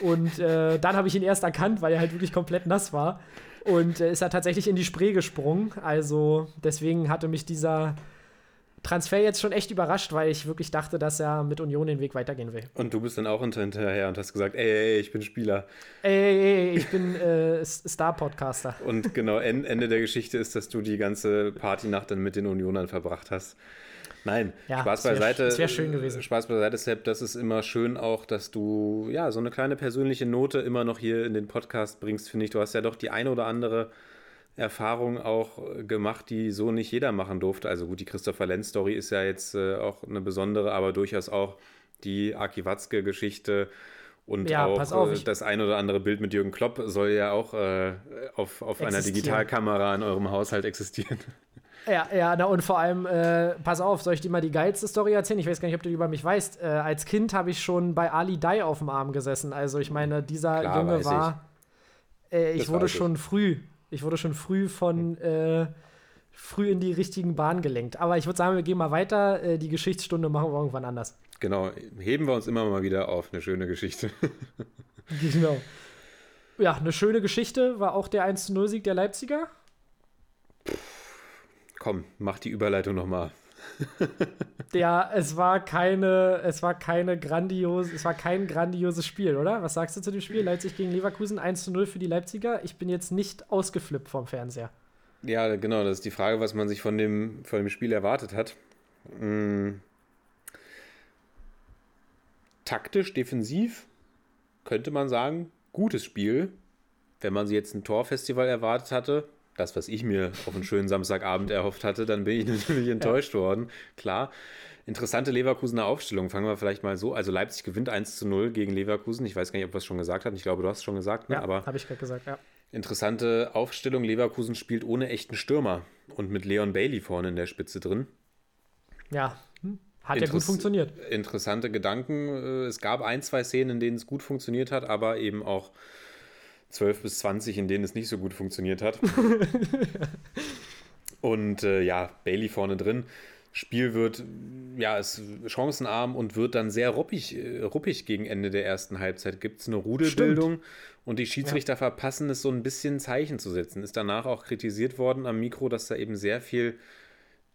Und äh, dann habe ich ihn erst erkannt, weil er halt wirklich komplett nass war. Und äh, ist er tatsächlich in die Spree gesprungen. Also deswegen hatte mich dieser Transfer jetzt schon echt überrascht, weil ich wirklich dachte, dass er mit Union den Weg weitergehen will. Und du bist dann auch hinter- hinterher und hast gesagt, ey, ey, ey, ich bin Spieler. Ey, ey, ey, ich bin äh, Star-Podcaster. Und genau, en- Ende der Geschichte ist, dass du die ganze Partynacht dann mit den Unionern verbracht hast. Nein, Ja, Spaß wär- beiseite. es wär schön gewesen. Spaß beiseite, Sepp, das ist immer schön auch, dass du ja so eine kleine persönliche Note immer noch hier in den Podcast bringst, finde ich. Du hast ja doch die eine oder andere Erfahrung auch äh, gemacht, die so nicht jeder machen durfte. Also gut, die Christopher Lenz-Story ist ja jetzt äh, auch eine besondere, aber durchaus auch die Aki Watzke-Geschichte Und Ja, auch auf, äh, das ein oder andere Bild mit Jürgen Klopp soll ja auch äh, auf, auf einer. Digitalkamera in eurem Haushalt existieren. Ja, ja, na und vor allem, äh, pass auf, soll ich dir mal die geilste Story erzählen? Ich weiß gar nicht, ob du die über mich weißt. Äh, als Kind habe ich schon bei Ali Dai auf dem Arm gesessen. Also ich meine, dieser Klar, Junge war. Äh, ich Das wurde weiß ich. schon früh. Ich wurde schon früh von äh, früh in die richtigen Bahnen gelenkt. Aber ich würde sagen, wir gehen mal weiter. Äh, die Geschichtsstunde machen wir irgendwann anders. Genau, heben wir uns immer mal wieder auf. Eine schöne Geschichte. (laughs) Genau. Ja, eine schöne Geschichte war auch der 1-0-Sieg der Leipziger. Komm, mach die Überleitung nochmal. (laughs) Ja, es war keine, es war keine grandiose, es war kein grandioses Spiel, oder? Was sagst du zu dem Spiel? Leipzig gegen Leverkusen 1 zu 0 für die Leipziger. Ich bin jetzt nicht ausgeflippt vom Fernseher. Ja, genau, das ist die Frage, was man sich von dem, von dem Spiel erwartet hat. Mm. Taktisch, defensiv, könnte man sagen, gutes Spiel. Wenn man sie jetzt ein Torfestival erwartet hatte, das, was ich mir auf einen schönen Samstagabend erhofft hatte, dann bin ich (laughs) natürlich enttäuscht worden. Klar. Interessante Leverkusener Aufstellung. Fangen wir vielleicht mal so. Also Leipzig gewinnt 1 zu 0 gegen Leverkusen. Ich weiß gar nicht, ob wir es schon gesagt hatten. Ich glaube, du hast es schon gesagt, ne? Ja, aber habe ich gerade gesagt, ja. Interessante Aufstellung. Leverkusen spielt ohne echten Stürmer und mit Leon Bailey vorne in der Spitze drin. Ja, hm. hat ja gut Interess- funktioniert. Interessante Gedanken. Äh, Es gab ein, zwei Szenen, in denen es gut funktioniert hat, aber eben auch 12 bis 20, in denen es nicht so gut funktioniert hat. (laughs) und äh, ja, Bailey vorne drin. Spiel wird, ja, ist chancenarm und wird dann sehr ruppig, äh, ruppig gegen Ende der ersten Halbzeit. Gibt es eine Rudelbildung und die Schiedsrichter verpassen es so ein bisschen Zeichen zu setzen. Ist danach auch kritisiert worden am Mikro, dass da eben sehr viel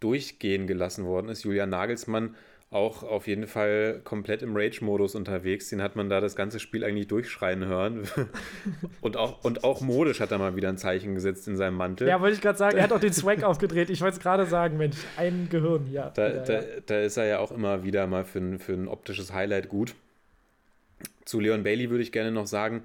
durchgehen gelassen worden ist. Julian Nagelsmann auch auf jeden Fall komplett im Rage-Modus unterwegs. Den hat man da das ganze Spiel eigentlich durchschreien hören. (laughs) und, auch, und auch modisch hat er mal wieder ein Zeichen gesetzt in seinem Mantel. Ja, wollte ich gerade sagen, er hat auch den (laughs) Swag aufgedreht. Ich wollte es gerade sagen, Mensch, ein Gehirn hier. Da, Ja, da, ja. da ist er ja auch immer wieder mal für ein, für ein optisches Highlight gut. Zu Leon Bailey würde ich gerne noch sagen,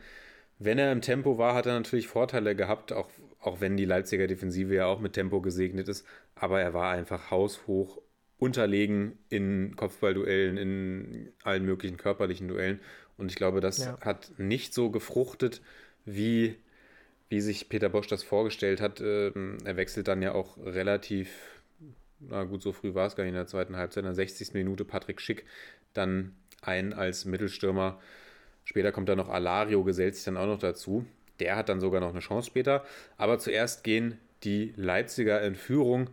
wenn er im Tempo war, hat er natürlich Vorteile gehabt, auch, auch wenn die Leipziger Defensive ja auch mit Tempo gesegnet ist. Aber er war einfach haushoch unterlegen in Kopfballduellen, in allen möglichen körperlichen Duellen. Und ich glaube, das Ja. hat nicht so gefruchtet, wie, wie sich Peter Bosch das vorgestellt hat. Ähm, er wechselt dann ja auch relativ na gut, so früh war es gar nicht in der zweiten Halbzeit. In der 60. Minute Patrick Schick dann ein als Mittelstürmer. Später kommt dann noch Alario, gesellt sich dann auch noch dazu. Der hat dann sogar noch eine Chance später. Aber zuerst gehen die Leipziger in Führung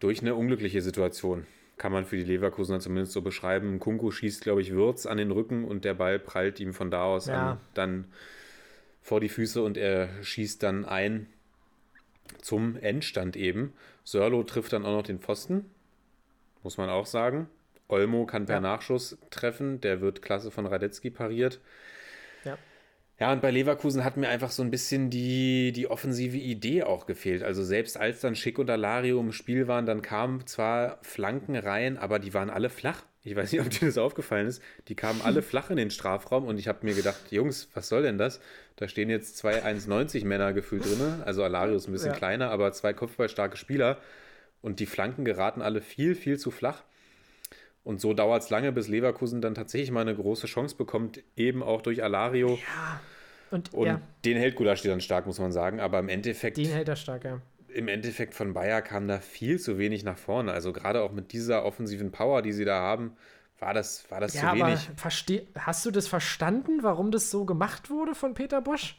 durch eine unglückliche Situation. Kann man für die Leverkusener zumindest so beschreiben. Kunku schießt, glaube ich, Würz an den Rücken und der Ball prallt ihm von da aus Ja. an, dann vor die Füße und er schießt dann ein zum Endstand eben. Sörlo trifft dann auch noch den Pfosten, muss man auch sagen. Olmo kann per Ja. Nachschuss treffen, der wird klasse von Radetzky pariert. Ja. Ja, und bei Leverkusen hat mir einfach so ein bisschen die, die offensive Idee auch gefehlt. Also selbst als dann Schick und Alario im Spiel waren, dann kamen zwar Flanken rein, aber die waren alle flach. Ich weiß nicht, ob dir das aufgefallen ist. Die kamen alle (laughs) flach in den Strafraum und ich habe mir gedacht, Jungs, was soll denn das? Da stehen jetzt zwei 1,90 Männer gefühlt drin. Also Alario ist ein bisschen Ja. kleiner, aber zwei kopfballstarke Spieler. Und die Flanken geraten alle viel, viel zu flach. Und so dauert es lange, bis Leverkusen dann tatsächlich mal eine große Chance bekommt, eben auch durch Alario. Und Und ja, den hält Gulasch dann stark, muss man sagen. Aber im Endeffekt, den hält er stark, ja. im Endeffekt von Bayer kam da viel zu wenig nach vorne. Also gerade auch mit dieser offensiven Power, die sie da haben, war das, war das Ja, zu aber wenig. versteh, hast du das verstanden, warum das so gemacht wurde von Peter Bosch?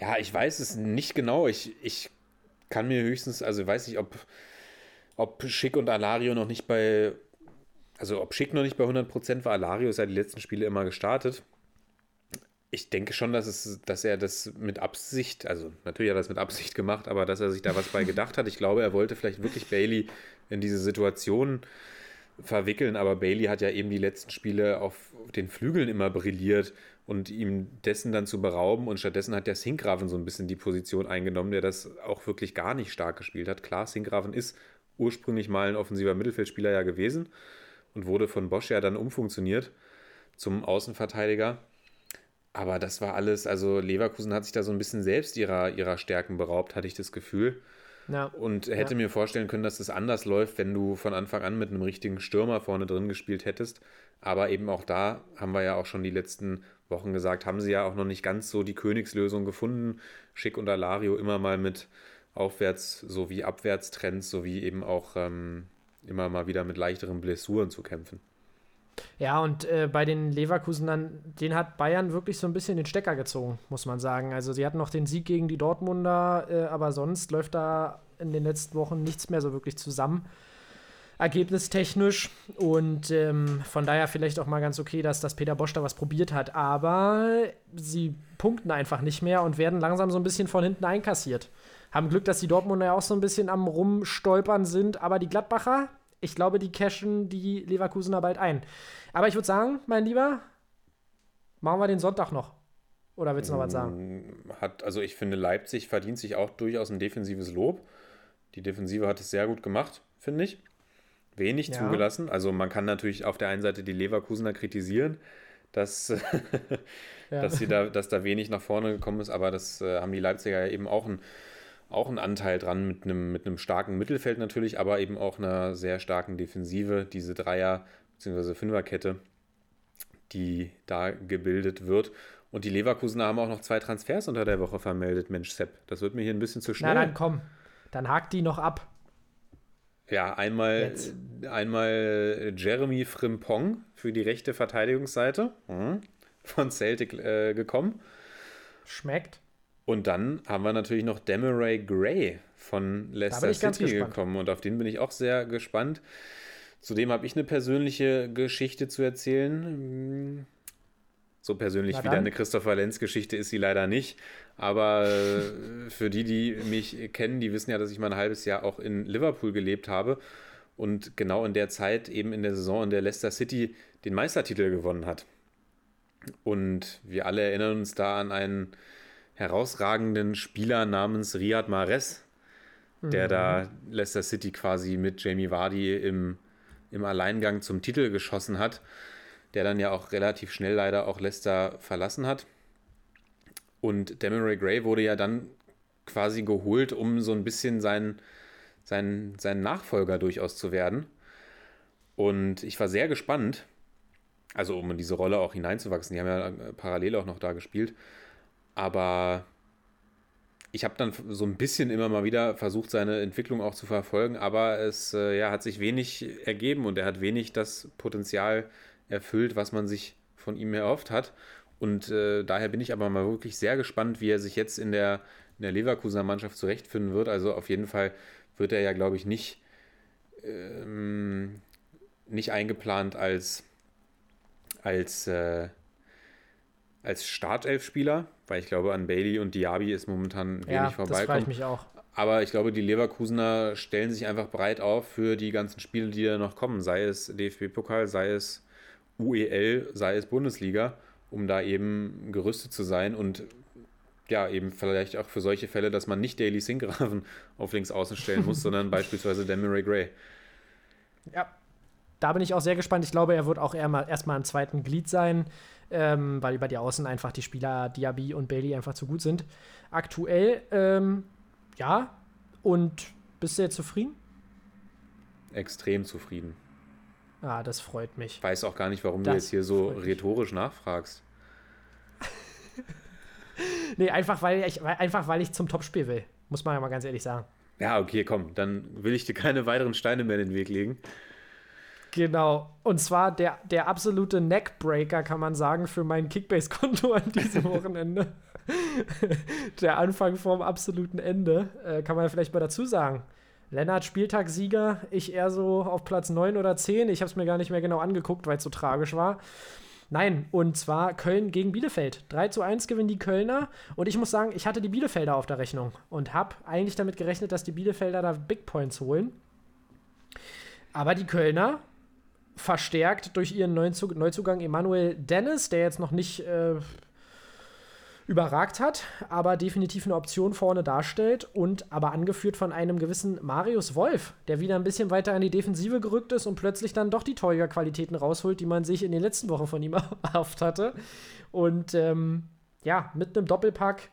Ja, ich weiß es nicht genau. Ich, ich kann mir höchstens, also weiß nicht, ob, ob Schick und Alario noch nicht bei, also ob Schick noch nicht bei 100% war. Alario ist ja die letzten Spiele immer gestartet. Ich denke schon, dass, es, dass er das mit Absicht, also natürlich hat er das mit Absicht gemacht, aber dass er sich da was bei gedacht hat. Ich glaube, er wollte vielleicht wirklich Bailey in diese Situation verwickeln, aber Bailey hat ja eben die letzten Spiele auf den Flügeln immer brilliert und ihm dessen dann zu berauben und stattdessen hat der Sinkgraven so ein bisschen die Position eingenommen, der das auch wirklich gar nicht stark gespielt hat. Klar, Sinkgraven ist ursprünglich mal ein offensiver Mittelfeldspieler ja gewesen und wurde von Bosch ja dann umfunktioniert zum Außenverteidiger. Aber das war alles, also Leverkusen hat sich da so ein bisschen selbst ihrer, ihrer Stärken beraubt, hatte ich das Gefühl. Ja. Und hätte Ja. mir vorstellen können, dass es anders läuft, wenn du von Anfang an mit einem richtigen Stürmer vorne drin gespielt hättest. Aber eben auch da haben wir ja auch schon die letzten Wochen gesagt, haben sie ja auch noch nicht ganz so die Königslösung gefunden. Schick und Alario immer mal mit Aufwärts- sowie Abwärtstrends sowie eben auch ähm, immer mal wieder mit leichteren Blessuren zu kämpfen. Ja, und äh, bei den Leverkusenern, den hat Bayern wirklich so ein bisschen den Stecker gezogen, muss man sagen. Also sie hatten noch den Sieg gegen die Dortmunder, äh, aber sonst läuft da in den letzten Wochen nichts mehr so wirklich zusammen. Ergebnistechnisch. Und ähm, von daher vielleicht auch mal ganz okay, dass das Peter Bosch da was probiert hat. Aber sie punkten einfach nicht mehr und werden langsam so ein bisschen von hinten einkassiert. Haben Glück, dass die Dortmunder ja auch so ein bisschen am Rumstolpern sind. Aber die Gladbacher, ich glaube, die cashen die Leverkusener bald ein. Aber ich würde sagen, mein Lieber, machen wir den Sonntag noch. Oder willst du noch was sagen? Hat, also ich finde, Leipzig verdient sich auch durchaus ein defensives Lob. Die Defensive hat es sehr gut gemacht, finde ich. Wenig Ja. zugelassen. Also man kann natürlich auf der einen Seite die Leverkusener kritisieren, dass, (laughs) Ja. dass, sie da, dass da wenig nach vorne gekommen ist, aber das äh, haben die Leipziger ja eben auch einen, auch einen Anteil dran mit einem, mit einem starken Mittelfeld natürlich, aber eben auch einer sehr starken Defensive, diese Dreier- bzw. Fünferkette, die da gebildet wird. Und die Leverkusener haben auch noch zwei Transfers unter der Woche vermeldet. Mensch, Sepp, das wird mir hier ein bisschen zu schnell. Na dann komm, dann hakt die noch ab. Ja, einmal, Jetzt. einmal Jeremy Frimpong für die rechte Verteidigungsseite mhm, von Celtic äh, gekommen. Schmeckt. Und dann haben wir natürlich noch Demaray Gray von Leicester City gekommen. Und auf den bin ich auch sehr gespannt. Zudem habe ich eine persönliche Geschichte zu erzählen. Hm, So persönlich wie deine Christopher Lenz-Geschichte ist sie leider nicht. Aber äh, für die, die mich kennen, die wissen ja, dass ich mal ein halbes Jahr auch in Liverpool gelebt habe. Und genau in der Zeit, eben in der Saison, in der Leicester City den Meistertitel gewonnen hat. Und wir alle erinnern uns da an einen herausragenden Spieler namens Riyad Mahrez, der da Leicester City quasi mit Jamie Vardy im, im Alleingang zum Titel geschossen hat, der dann ja auch relativ schnell leider auch Leicester verlassen hat. Und Demaray Gray wurde ja dann quasi geholt, um so ein bisschen sein, sein, sein Nachfolger durchaus zu werden. Und ich war sehr gespannt, also um in diese Rolle auch hineinzuwachsen. Die haben ja äh, parallel auch noch da gespielt. Aber ich habe dann so ein bisschen immer mal wieder versucht, seine Entwicklung auch zu verfolgen, aber es äh, ja, hat sich wenig ergeben und er hat wenig das Potenzial erfüllt, was man sich von ihm erhofft hat. Und äh, daher bin ich aber mal wirklich sehr gespannt, wie er sich jetzt in der, in der Leverkusener Mannschaft zurechtfinden wird. Also auf jeden Fall wird er ja, glaube ich, nicht, ähm, nicht eingeplant als, als, äh, als Startelfspieler, weil ich glaube, an Bailey und Diaby ist momentan wenig Ja, das frage ich vorbeikommen. mich auch. Aber ich glaube, die Leverkusener stellen sich einfach breit auf für die ganzen Spiele, die da noch kommen. Sei es DFB-Pokal, sei es UEL, sei es Bundesliga, um da eben gerüstet zu sein und ja, eben vielleicht auch für solche Fälle, dass man nicht Daily Sinkgraven (laughs) auf links außen stellen muss, (laughs) sondern beispielsweise Demaray Gray. Ja. Da bin ich auch sehr gespannt. Ich glaube, er wird auch erstmal im zweiten Glied sein, ähm, weil über die Außen einfach die Spieler Diaby und Bailey einfach zu gut sind. Aktuell, ähm, ja. Und bist du jetzt zufrieden? Extrem zufrieden. Ah, das freut mich. Ich weiß auch gar nicht, warum du Das jetzt hier so rhetorisch nachfragst. (laughs) Nee, einfach weil ich, einfach weil ich zum Topspiel will. Muss man ja mal ganz ehrlich sagen. Ja, okay, komm, dann will ich dir keine weiteren Steine mehr in den Weg legen. Genau. Und zwar der, der absolute Neckbreaker, kann man sagen, für mein Kickbase-Konto an diesem Wochenende. (laughs) der Anfang vorm absoluten Ende, äh, kann man vielleicht mal dazu sagen. Lennart Spieltagssieger, ich eher so auf Platz 9 oder 10. Ich habe es mir gar nicht mehr genau angeguckt, weil es so tragisch war. Nein, und zwar Köln gegen Bielefeld. 3 zu 1 gewinnen die Kölner. Und ich muss sagen, ich hatte die Bielefelder auf der Rechnung und habe eigentlich damit gerechnet, dass die Bielefelder da Big Points holen. Aber die Kölner, verstärkt durch ihren Neuzug Neuzugang Emanuel Dennis, der jetzt noch nicht äh, überragt hat, aber definitiv eine Option vorne darstellt und aber angeführt von einem gewissen Marius Wolf, der wieder ein bisschen weiter in die Defensive gerückt ist und plötzlich dann doch die Torjägerqualitäten rausholt, die man sich in den letzten Wochen von ihm (laughs) erhofft hatte. Und ähm, ja, mit einem Doppelpack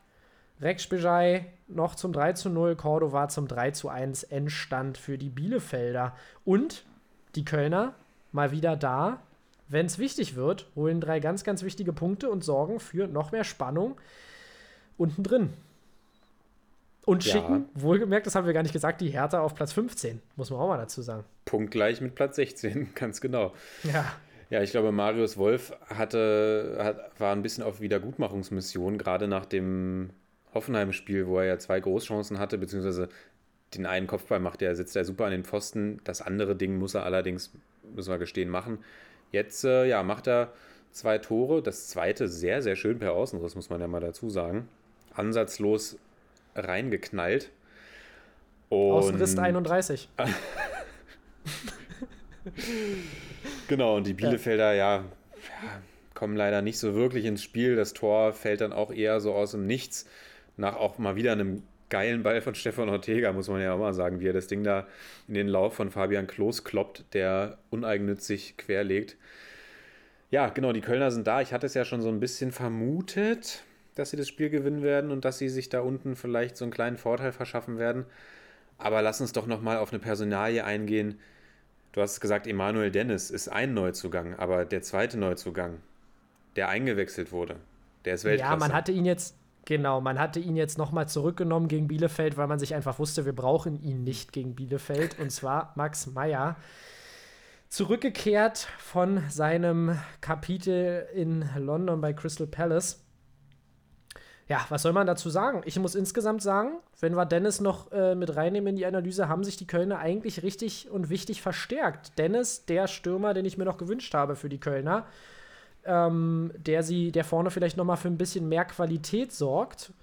Rex Spejai noch zum 3 zu 0, Cordova zum 3 zu 1 Endstand für die Bielefelder. Und die Kölner mal wieder da, wenn es wichtig wird, holen drei ganz, ganz wichtige Punkte und sorgen für noch mehr Spannung unten drin. Und Ja. schicken, wohlgemerkt, das haben wir gar nicht gesagt, die Hertha auf Platz 15, muss man auch mal dazu sagen. Punktgleich mit Platz 16, (laughs) ganz genau. Ja, Ja, ich glaube, Marius Wolf hatte, hat, war ein bisschen auf Wiedergutmachungsmission, gerade nach dem Hoffenheim-Spiel, wo er ja zwei Großchancen hatte, beziehungsweise den einen Kopfball macht er, sitzt er super an den Pfosten. Das andere Ding muss er allerdings, müssen wir gestehen, machen. Jetzt, äh, ja, macht er zwei Tore. Das zweite sehr, sehr schön per Außenriss, muss man ja mal dazu sagen. Ansatzlos reingeknallt. Und Außenriss 31. (laughs) Genau, und die Bielefelder, ja. ja, kommen leider nicht so wirklich ins Spiel. Das Tor fällt dann auch eher so aus dem Nichts. Nach auch mal wieder einem geilen Ball von Stefan Ortega, muss man ja auch mal sagen, wie er das Ding da in den Lauf von Fabian Klos kloppt, der uneigennützig querlegt. Ja, genau, die Kölner sind da. Ich hatte es ja schon so ein bisschen vermutet, dass sie das Spiel gewinnen werden und dass sie sich da unten vielleicht so einen kleinen Vorteil verschaffen werden. Aber lass uns doch nochmal auf eine Personalie eingehen. Du hast gesagt, Emanuel Dennis ist ein Neuzugang, aber der zweite Neuzugang, der eingewechselt wurde, der ist Weltklasse. Ja, man hatte ihn jetzt, genau, man hatte ihn jetzt nochmal zurückgenommen gegen Bielefeld, weil man sich einfach wusste, wir brauchen ihn nicht gegen Bielefeld. Und zwar Max Meyer. Zurückgekehrt von seinem Kapitel in London bei Crystal Palace. Ja, was soll man dazu sagen? Ich muss insgesamt sagen, wenn wir Dennis noch äh, mit reinnehmen in die Analyse, haben sich die Kölner eigentlich richtig und wichtig verstärkt. Dennis, der Stürmer, den ich mir noch gewünscht habe für die Kölner, ähm, der sie, der vorne vielleicht noch mal für ein bisschen mehr Qualität sorgt.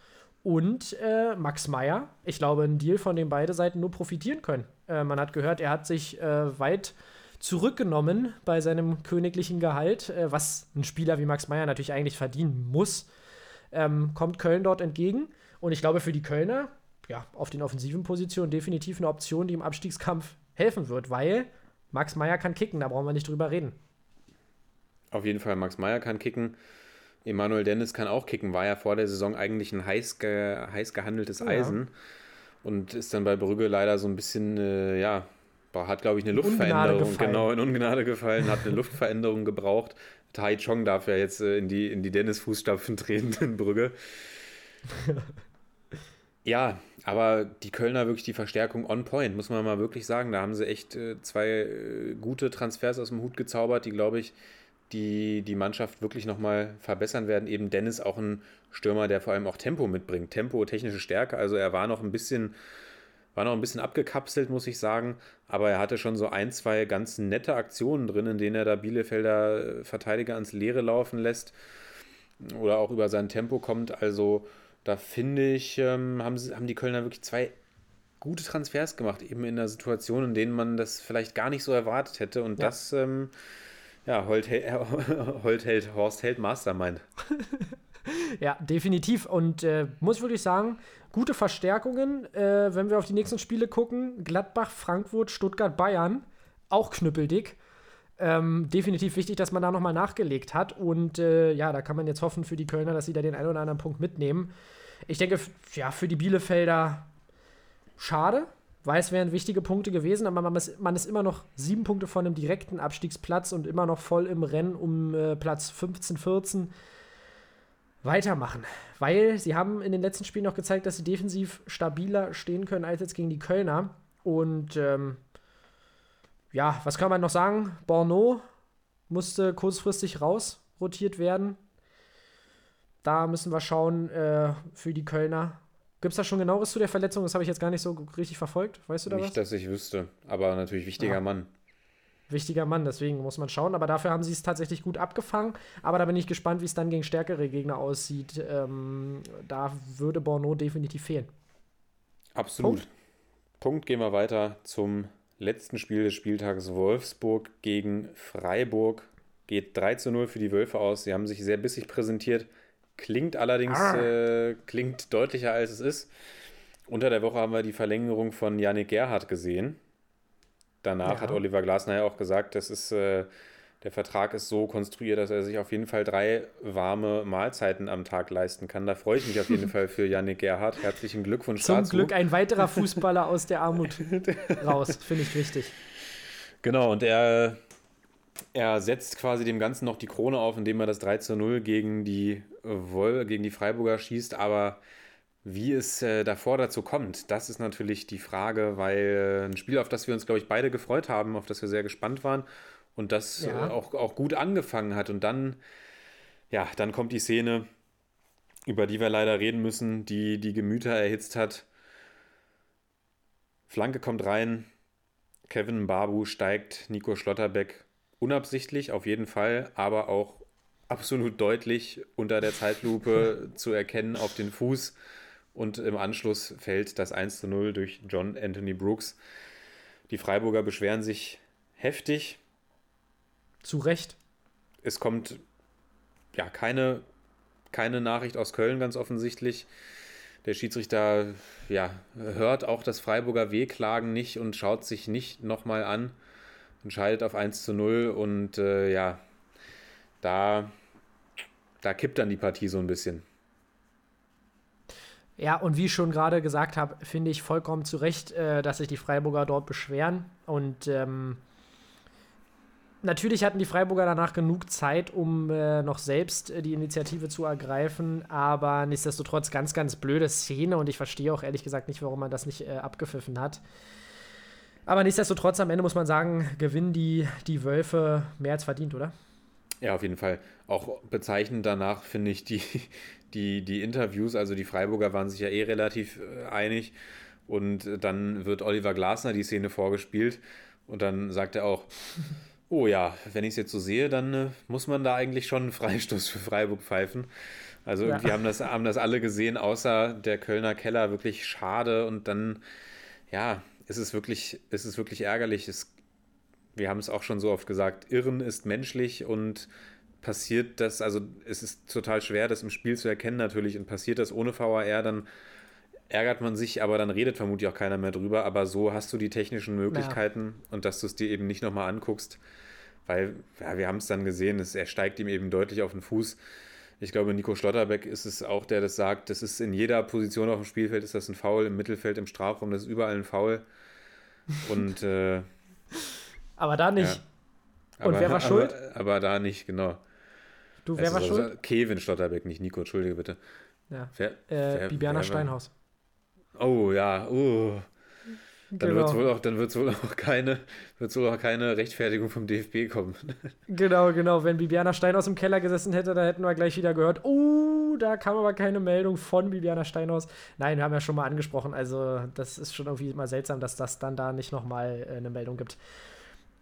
Und äh, Max Meyer, ich glaube, ein Deal, von dem beide Seiten nur profitieren können. Äh, man hat gehört, er hat sich äh, weit zurückgenommen bei seinem königlichen Gehalt, äh, was ein Spieler wie Max Meyer natürlich eigentlich verdienen muss. Ähm, kommt Köln dort entgegen. Und ich glaube, für die Kölner, ja, auf den offensiven Positionen definitiv eine Option, die im Abstiegskampf helfen wird, weil Max Meyer kann kicken, da brauchen wir nicht drüber reden. Auf jeden Fall, Max Meyer kann kicken. Emanuel Dennis kann auch kicken, war ja vor der Saison eigentlich ein heiß, ge heiß gehandeltes Ja. Eisen und ist dann bei Brügge leider so ein bisschen, äh, ja, hat, glaube ich, eine Luftveränderung, genau, in Ungnade gefallen, hat eine (laughs) Luftveränderung gebraucht. Tai Chong darf ja jetzt äh, in die, in die Dennis-Fußstapfen (laughs) treten in Brügge. (laughs) Ja, aber die Kölner wirklich die Verstärkung on point, muss man mal wirklich sagen. Da haben sie echt äh, zwei äh, gute Transfers aus dem Hut gezaubert, die, glaube ich, die die Mannschaft wirklich nochmal verbessern werden. Eben Dennis auch ein Stürmer, der vor allem auch Tempo mitbringt. Tempo, technische Stärke. Also er war noch ein bisschen, war noch ein bisschen abgekapselt, muss ich sagen. Aber er hatte schon so ein, zwei ganz nette Aktionen drin, in denen er da Bielefelder äh, Verteidiger ans Leere laufen lässt oder auch über sein Tempo kommt. Also da finde ich, ähm, haben, haben die Kölner wirklich zwei gute Transfers gemacht, eben in einer Situation, in denen man das vielleicht gar nicht so erwartet hätte. Und Ja. das, ähm, ja, Holt, (laughs) Holt hält, Horst hält Mastermind. (laughs) Ja, definitiv. Und äh, muss wirklich sagen, gute Verstärkungen, äh, wenn wir auf die nächsten Spiele gucken. Gladbach, Frankfurt, Stuttgart, Bayern, auch knüppeldick. Ähm, definitiv wichtig, dass man da nochmal nachgelegt hat. Und äh, ja, da kann man jetzt hoffen für die Kölner, dass sie da den einen oder anderen Punkt mitnehmen. Ich denke, ja, für die Bielefelder schade, weil es wären wichtige Punkte gewesen, aber man ist, man ist immer noch sieben Punkte von einem direkten Abstiegsplatz und immer noch voll im Rennen um äh, Platz 15, 14 weitermachen. Weil sie haben in den letzten Spielen noch gezeigt, dass sie defensiv stabiler stehen können als jetzt gegen die Kölner. Und ähm, ja, was kann man noch sagen? Borneau musste kurzfristig raus rotiert werden. Da müssen wir schauen äh, für die Kölner. Gibt es da schon genaueres zu der Verletzung? Das habe ich jetzt gar nicht so richtig verfolgt. Weißt du da was? Nicht, dass ich wüsste, aber natürlich wichtiger Ja. Mann. Wichtiger Mann, deswegen muss man schauen. Aber dafür haben sie es tatsächlich gut abgefangen. Aber da bin ich gespannt, wie es dann gegen stärkere Gegner aussieht. Ähm, da würde Borneau definitiv fehlen. Absolut. Punkt. Punkt. gehen wir weiter zum letzten Spiel des Spieltages. Wolfsburg gegen Freiburg. Geht 3 zu 0 für die Wölfe aus. Sie haben sich sehr bissig präsentiert. Klingt allerdings Ah. äh, klingt deutlicher als es ist. Unter der Woche haben wir die Verlängerung von Yannick Gerhardt gesehen. Danach Ja. hat Oliver Glasner ja auch gesagt, das ist, äh, der Vertrag ist so konstruiert, dass er sich auf jeden Fall drei warme Mahlzeiten am Tag leisten kann. Da freue ich mich auf jeden (laughs) Fall für Yannick Gerhardt. Herzlichen Glückwunsch Zum dazu. Glück ein weiterer (laughs) Fußballer aus der Armut raus. Finde ich wichtig. Genau, und er, er setzt quasi dem Ganzen noch die Krone auf, indem er das 3 zu 0 gegen die, Wol gegen die Freiburger schießt. Aber wie es äh, davor dazu kommt, das ist natürlich die Frage, weil äh, ein Spiel, auf das wir uns, glaube ich, beide gefreut haben, auf das wir sehr gespannt waren und das Ja. äh, auch, auch gut angefangen hat. Und dann, ja, dann kommt die Szene, über die wir leider reden müssen, die die Gemüter erhitzt hat. Flanke kommt rein, Kevin Babu steigt Nico Schlotterbeck unabsichtlich auf jeden Fall, aber auch absolut deutlich unter der Zeitlupe (laughs) zu erkennen auf den Fuß. Und im Anschluss fällt das 1 zu 0 durch John Anthony Brooks. Die Freiburger beschweren sich heftig. Zu Recht. Es kommt ja keine, keine Nachricht aus Köln, ganz offensichtlich. Der Schiedsrichter ja, hört auch das Freiburger Wehklagen nicht und schaut sich nicht nochmal an. Entscheidet auf 1 zu 0 und äh, ja, da, da kippt dann die Partie so ein bisschen. Ja, und wie ich schon gerade gesagt habe, finde ich vollkommen zu Recht, äh, dass sich die Freiburger dort beschweren. Und ähm, natürlich hatten die Freiburger danach genug Zeit, um äh, noch selbst äh, die Initiative zu ergreifen. Aber nichtsdestotrotz ganz, ganz blöde Szene. Und ich verstehe auch ehrlich gesagt nicht, warum man das nicht äh, abgepfiffen hat. Aber nichtsdestotrotz, am Ende muss man sagen, gewinnen die, die Wölfe mehr als verdient, oder? Ja, auf jeden Fall. Auch bezeichnend danach finde ich die, (laughs) die, die Interviews, also die Freiburger waren sich ja eh relativ äh, einig und äh, dann wird Oliver Glasner die Szene vorgespielt und dann sagt er auch, (laughs) oh ja, wenn ich es jetzt so sehe, dann äh, muss man da eigentlich schon einen Freistoß für Freiburg pfeifen. Also Ja. irgendwie haben das, haben das alle gesehen, außer der Kölner Keller, wirklich schade und dann, ja, es ist wirklich, es ist wirklich ärgerlich. Es wir haben es auch schon so oft gesagt, Irren ist menschlich und passiert das, also es ist total schwer, das im Spiel zu erkennen natürlich und passiert das ohne VAR, dann ärgert man sich, aber dann redet vermutlich auch keiner mehr drüber, aber so hast du die technischen Möglichkeiten und dass du es dir eben nicht nochmal anguckst, weil, ja, wir haben es dann gesehen, es, er steigt ihm eben deutlich auf den Fuß. Ich glaube, Nico Schlotterbeck ist es auch, der das sagt, das ist in jeder Position auf dem Spielfeld ist das ein Foul, im Mittelfeld, im Strafraum, das ist überall ein Foul und äh, Aber da nicht. ja. Und wer war aber, schuld? Aber da nicht, genau. Du, wer war Also, schuld? Kevin Schlotterbeck, nicht Nico, entschuldige bitte. Ja. Wer, Äh, wer- Bibiana wer Steinhaus. Oh ja, oh. Dann Genau. wird wohl auch, dann wird's wohl auch keine, wird's wohl auch keine Rechtfertigung vom DFB kommen. (laughs) Genau, genau. Wenn Bibiana Steinhaus im Keller gesessen hätte, da hätten wir gleich wieder gehört, oh, da kam aber keine Meldung von Bibiana Steinhaus. Nein, wir haben ja schon mal angesprochen, also das ist schon irgendwie mal seltsam, dass das dann da nicht nochmal äh, eine Meldung gibt.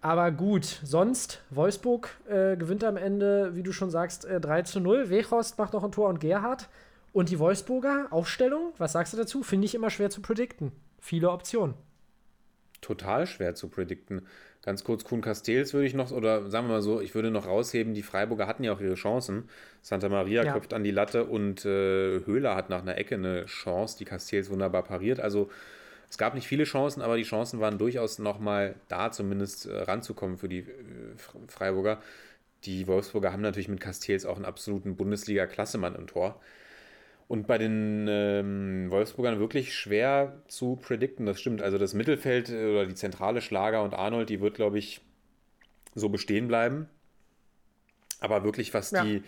Aber gut, sonst, Wolfsburg äh, gewinnt am Ende, wie du schon sagst, äh, 3 zu 0. Wechhorst macht noch ein Tor und Gerhard. Und die Wolfsburger Aufstellung, was sagst du dazu? Finde ich immer schwer zu predikten. Viele Optionen. Total schwer zu predikten. Ganz kurz, Kuhn Castells würde ich noch, oder sagen wir mal so, ich würde noch rausheben, die Freiburger hatten ja auch ihre Chancen. Santa Maria Ja. köpft an die Latte und äh, Höhler hat nach einer Ecke eine Chance, die Castells wunderbar pariert. Also es gab nicht viele Chancen, aber die Chancen waren durchaus nochmal da, zumindest äh, ranzukommen für die äh, Fre- Freiburger. Die Wolfsburger haben natürlich mit Castells auch einen absoluten Bundesliga-Klassemann im Tor. Und bei den ähm, Wolfsburgern wirklich schwer zu predikten, das stimmt. Also das Mittelfeld äh, oder die zentrale Schlager und Arnold, die wird, glaube ich, so bestehen bleiben. Aber wirklich, was Ja. die,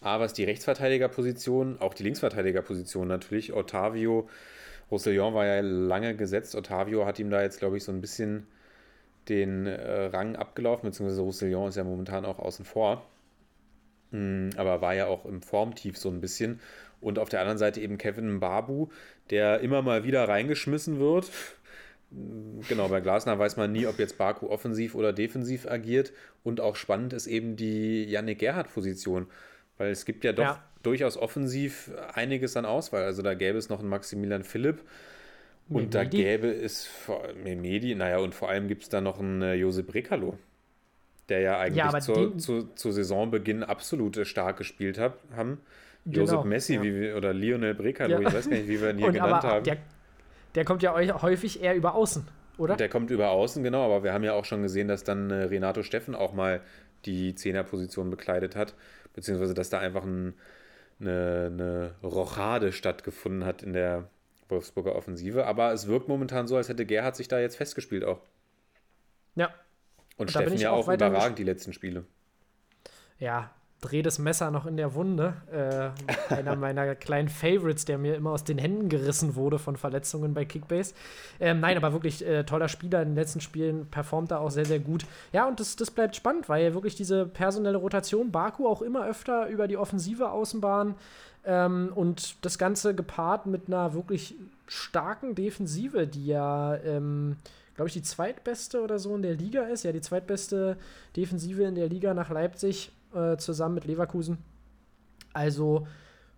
A, was die Rechtsverteidigerposition, auch die Linksverteidigerposition natürlich, Otavio, Roussillon war ja lange gesetzt. Otavio hat ihm da jetzt, glaube ich, so ein bisschen den äh, Rang abgelaufen, beziehungsweise Roussillon ist ja momentan auch außen vor. Mm, aber war ja auch im Formtief so ein bisschen. Und auf der anderen Seite eben Kevin Babu, der immer mal wieder reingeschmissen wird. Mm, Genau, bei Glasner weiß man nie, ob jetzt Baku offensiv oder defensiv agiert. Und auch spannend ist eben die Yannick Gerhardt-Position. Weil es gibt ja doch Ja. durchaus offensiv einiges an Auswahl. Also da gäbe es noch einen Maximilian Philipp. Und da Memedi? gäbe es Memedi, naja, und vor allem gibt es da noch einen äh, Josep Rekalo, der ja eigentlich aber zur, zu, zu Saisonbeginn absolut äh, stark gespielt hat, haben. Genau, Josep Messi ja. wie wir, oder Lionel Brecalo, Ja. ich weiß gar nicht, wie wir ihn hier (laughs) Und genannt haben. der, der kommt ja häufig eher über außen, oder? Der kommt über außen, genau, aber wir haben ja auch schon gesehen, dass dann äh, Renato Steffen auch mal die Zehnerposition bekleidet hat, beziehungsweise dass da einfach ein, eine, eine Rochade stattgefunden hat in der Wolfsburger Offensive. Aber es wirkt momentan so, als hätte Gerhard sich da jetzt festgespielt auch. Ja, Und, Und Steffen ja auch auch überragend die letzten Spiele. ja, dreh das Messer noch in der Wunde. Äh, einer (laughs) meiner kleinen Favorites, der mir immer aus den Händen gerissen wurde von Verletzungen bei Kickbase. Ähm, nein, aber wirklich äh, toller Spieler. In den letzten Spielen performt er auch sehr, sehr gut. Ja, und das, das bleibt spannend, weil wirklich diese personelle Rotation, Baku auch immer öfter über die offensive Außenbahn ähm, und das Ganze gepaart mit einer wirklich starken Defensive, die ja, ähm, glaube ich, die zweitbeste oder so in der Liga ist. Ja, die zweitbeste Defensive in der Liga nach Leipzig äh, zusammen mit Leverkusen. Also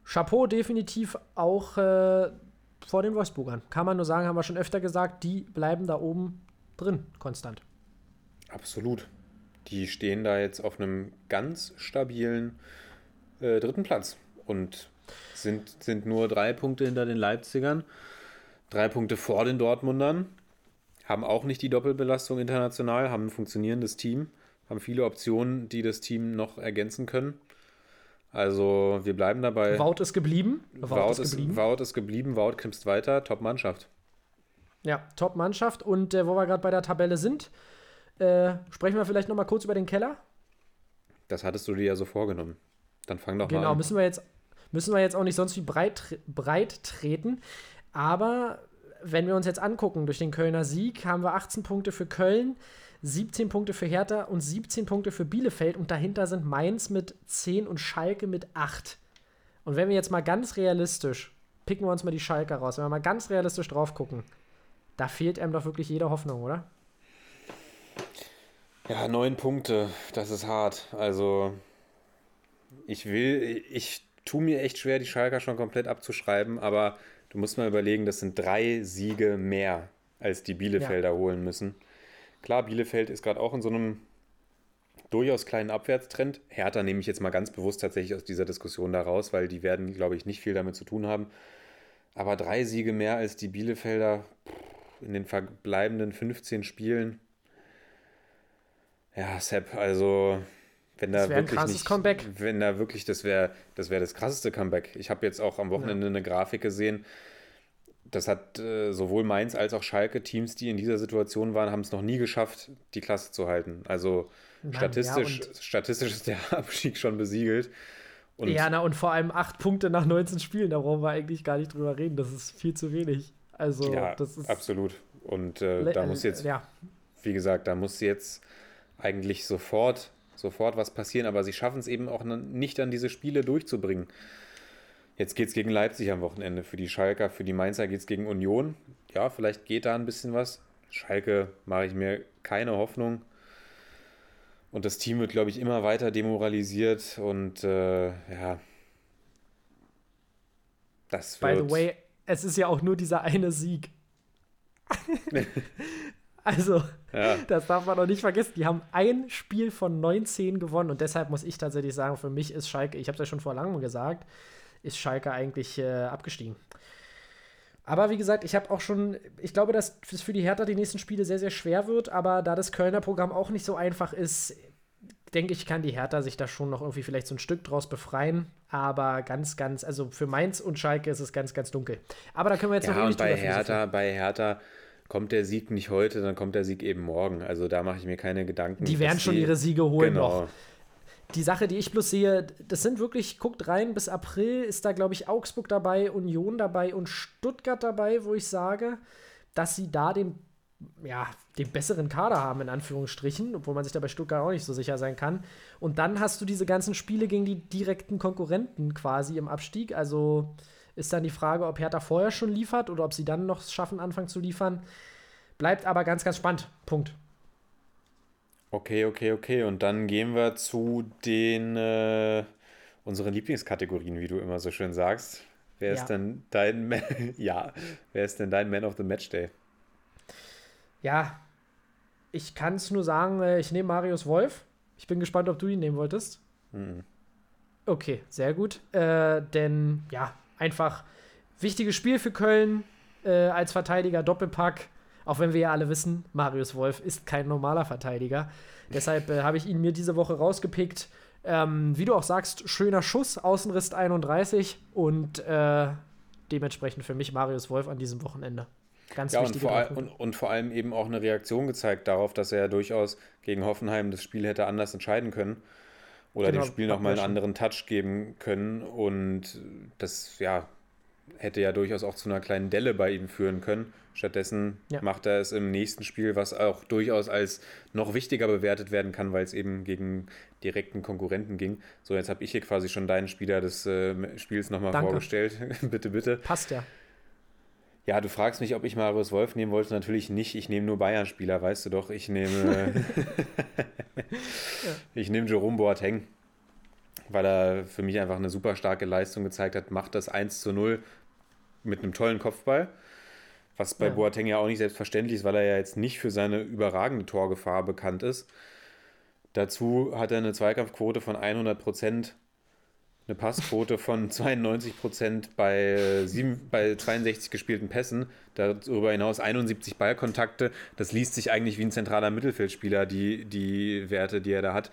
Chapeau definitiv auch äh, vor den Wolfsburgern. Kann man nur sagen, haben wir schon öfter gesagt, die bleiben da oben drin, konstant. Absolut. Die stehen da jetzt auf einem ganz stabilen äh, dritten Platz und sind, sind nur drei Punkte hinter den Leipzigern, drei Punkte vor den Dortmundern, haben auch nicht die Doppelbelastung international, haben ein funktionierendes Team, haben viele Optionen, die das Team noch ergänzen können. Also wir bleiben dabei. Wout ist geblieben. Wout, ist, Wout ist geblieben, Wout knipst weiter, Top-Mannschaft. Ja, Top-Mannschaft. Und äh, wo wir gerade bei der Tabelle sind, äh, sprechen wir vielleicht noch mal kurz über den Keller. Das hattest du dir ja so vorgenommen. Dann fang doch mal Genau, an. müssen wir jetzt müssen wir jetzt auch nicht sonst wie breit, breit treten. Aber wenn wir uns jetzt angucken, durch den Kölner Sieg haben wir 18 Punkte für Köln, 17 Punkte für Hertha und 17 Punkte für Bielefeld. Und dahinter sind Mainz mit 10 und Schalke mit 8. Und wenn wir jetzt mal ganz realistisch, picken wir uns mal die Schalke raus, wenn wir mal ganz realistisch drauf gucken, da fehlt einem doch wirklich jede Hoffnung, oder? Ja, neun Punkte, das ist hart. Also, ich will, ich tue mir echt schwer, die Schalker schon komplett abzuschreiben, aber du musst mal überlegen, das sind drei Siege mehr, als die Bielefelder holen müssen. Klar, Bielefeld ist gerade auch in so einem durchaus kleinen Abwärtstrend. Hertha nehme ich jetzt mal ganz bewusst tatsächlich aus dieser Diskussion da raus, weil die werden, glaube ich, nicht viel damit zu tun haben. Aber drei Siege mehr als die Bielefelder in den verbleibenden 15 Spielen. Ja, Sepp, also wenn da Das wär ein wirklich krasses nicht, Comeback. wenn da wirklich, das wäre das, wär das krasseste Comeback. Ich habe jetzt auch am Wochenende eine Grafik gesehen. Das hat äh, sowohl Mainz als auch Schalke Teams, die in dieser Situation waren, haben es noch nie geschafft, die Klasse zu halten. Also Mann, statistisch, ja, statistisch ist der (laughs) Abstieg schon besiegelt. Und ja, na und vor allem 8 Punkte nach 19 Spielen, da brauchen wir eigentlich gar nicht drüber reden. Das ist viel zu wenig. Also, ja, das ist. absolut. Und äh, da muss jetzt Ja, wie gesagt, da muss jetzt eigentlich sofort, sofort was passieren, aber sie schaffen es eben auch nicht an diese Spiele durchzubringen. Jetzt geht es gegen Leipzig am Wochenende. Für die Schalker, für die Mainzer geht es gegen Union. Ja, vielleicht geht da ein bisschen was. Schalke mache ich mir keine Hoffnung. Und das Team wird, glaube ich, immer weiter demoralisiert. Und äh, ja, das by wird. the way, es ist ja auch nur dieser eine Sieg. (laughs) also, ja, das darf man doch nicht vergessen. Die haben ein Spiel von 19 gewonnen und deshalb muss ich tatsächlich sagen, für mich ist Schalke, ich habe es ja schon vor langem gesagt, ist Schalke eigentlich äh, abgestiegen. Aber wie gesagt, ich habe auch schon, ich glaube, dass es für die Hertha die nächsten Spiele sehr, sehr schwer wird, aber da das Kölner Programm auch nicht so einfach ist, denke ich, kann die Hertha sich da schon noch irgendwie vielleicht so ein Stück draus befreien. Aber ganz, ganz, also für Mainz und Schalke ist es ganz, ganz dunkel. Aber da können wir jetzt noch Ja, und ewig bei. Hertha, bei Hertha kommt der Sieg nicht heute, dann kommt der Sieg eben morgen. Also da mache ich mir keine Gedanken. Die werden schon ihre Siege holen genau. noch. Die Sache, die ich bloß sehe, das sind wirklich, guckt rein, bis April ist da, glaube ich, Augsburg dabei, Union dabei und Stuttgart dabei, wo ich sage, dass sie da den, ja, den besseren Kader haben, in Anführungsstrichen, obwohl man sich da bei Stuttgart auch nicht so sicher sein kann. Und dann hast du diese ganzen Spiele gegen die direkten Konkurrenten quasi im Abstieg. Also ist dann die Frage, ob Hertha vorher schon liefert oder ob sie dann noch schaffen, anfangen zu liefern. Bleibt aber ganz, ganz spannend. Punkt. Okay, okay, okay. Und dann gehen wir zu den äh, unseren Lieblingskategorien, wie du immer so schön sagst. Wer Ja. ist denn dein (laughs) Ma ja, wer ist denn dein Man of the Match Day? Ja, ich kann es nur sagen, äh, ich nehme Marius Wolf. Ich bin gespannt, ob du ihn nehmen wolltest. Mhm. Okay, sehr gut. Äh, denn ja, einfach wichtiges Spiel für Köln äh, als Verteidiger, Doppelpack. Auch wenn wir ja alle wissen, Marius Wolf ist kein normaler Verteidiger. Deshalb äh, habe ich ihn mir diese Woche rausgepickt. Ähm, wie du auch sagst, schöner Schuss, Außenriss 31 und äh, dementsprechend für mich Marius Wolf an diesem Wochenende. Ganz Ja, und wichtige vor, all, und, und vor allem eben auch eine Reaktion gezeigt darauf, dass er ja durchaus gegen Hoffenheim das Spiel hätte anders entscheiden können. Oder Genau, dem Spiel nochmal einen anderen Touch geben können. Und das, ja, hätte ja durchaus auch zu einer kleinen Delle bei ihm führen können. Stattdessen Ja. macht er es im nächsten Spiel, was auch durchaus als noch wichtiger bewertet werden kann, weil es eben gegen direkten Konkurrenten ging. So, jetzt habe ich hier quasi schon deinen Spieler des äh, Spiels nochmal vorgestellt. (laughs) bitte, bitte. Passt ja. Ja, du fragst mich, ob ich Marius Wolf nehmen wollte. Natürlich nicht. Ich nehme nur Bayern-Spieler, weißt du doch. Ich nehme, (laughs) ich nehme Jerome Boateng, weil er für mich einfach eine super starke Leistung gezeigt hat. Macht das 1 zu 0 mit einem tollen Kopfball. Was bei Ja. Boateng ja auch nicht selbstverständlich ist, weil er ja jetzt nicht für seine überragende Torgefahr bekannt ist. Dazu hat er eine Zweikampfquote von 100 Prozent, eine Passquote von (laughs) 92 Prozent bei, bei 62 gespielten Pässen. Darüber hinaus 71 Ballkontakte. Das liest sich eigentlich wie ein zentraler Mittelfeldspieler, die, die Werte, die er da hat.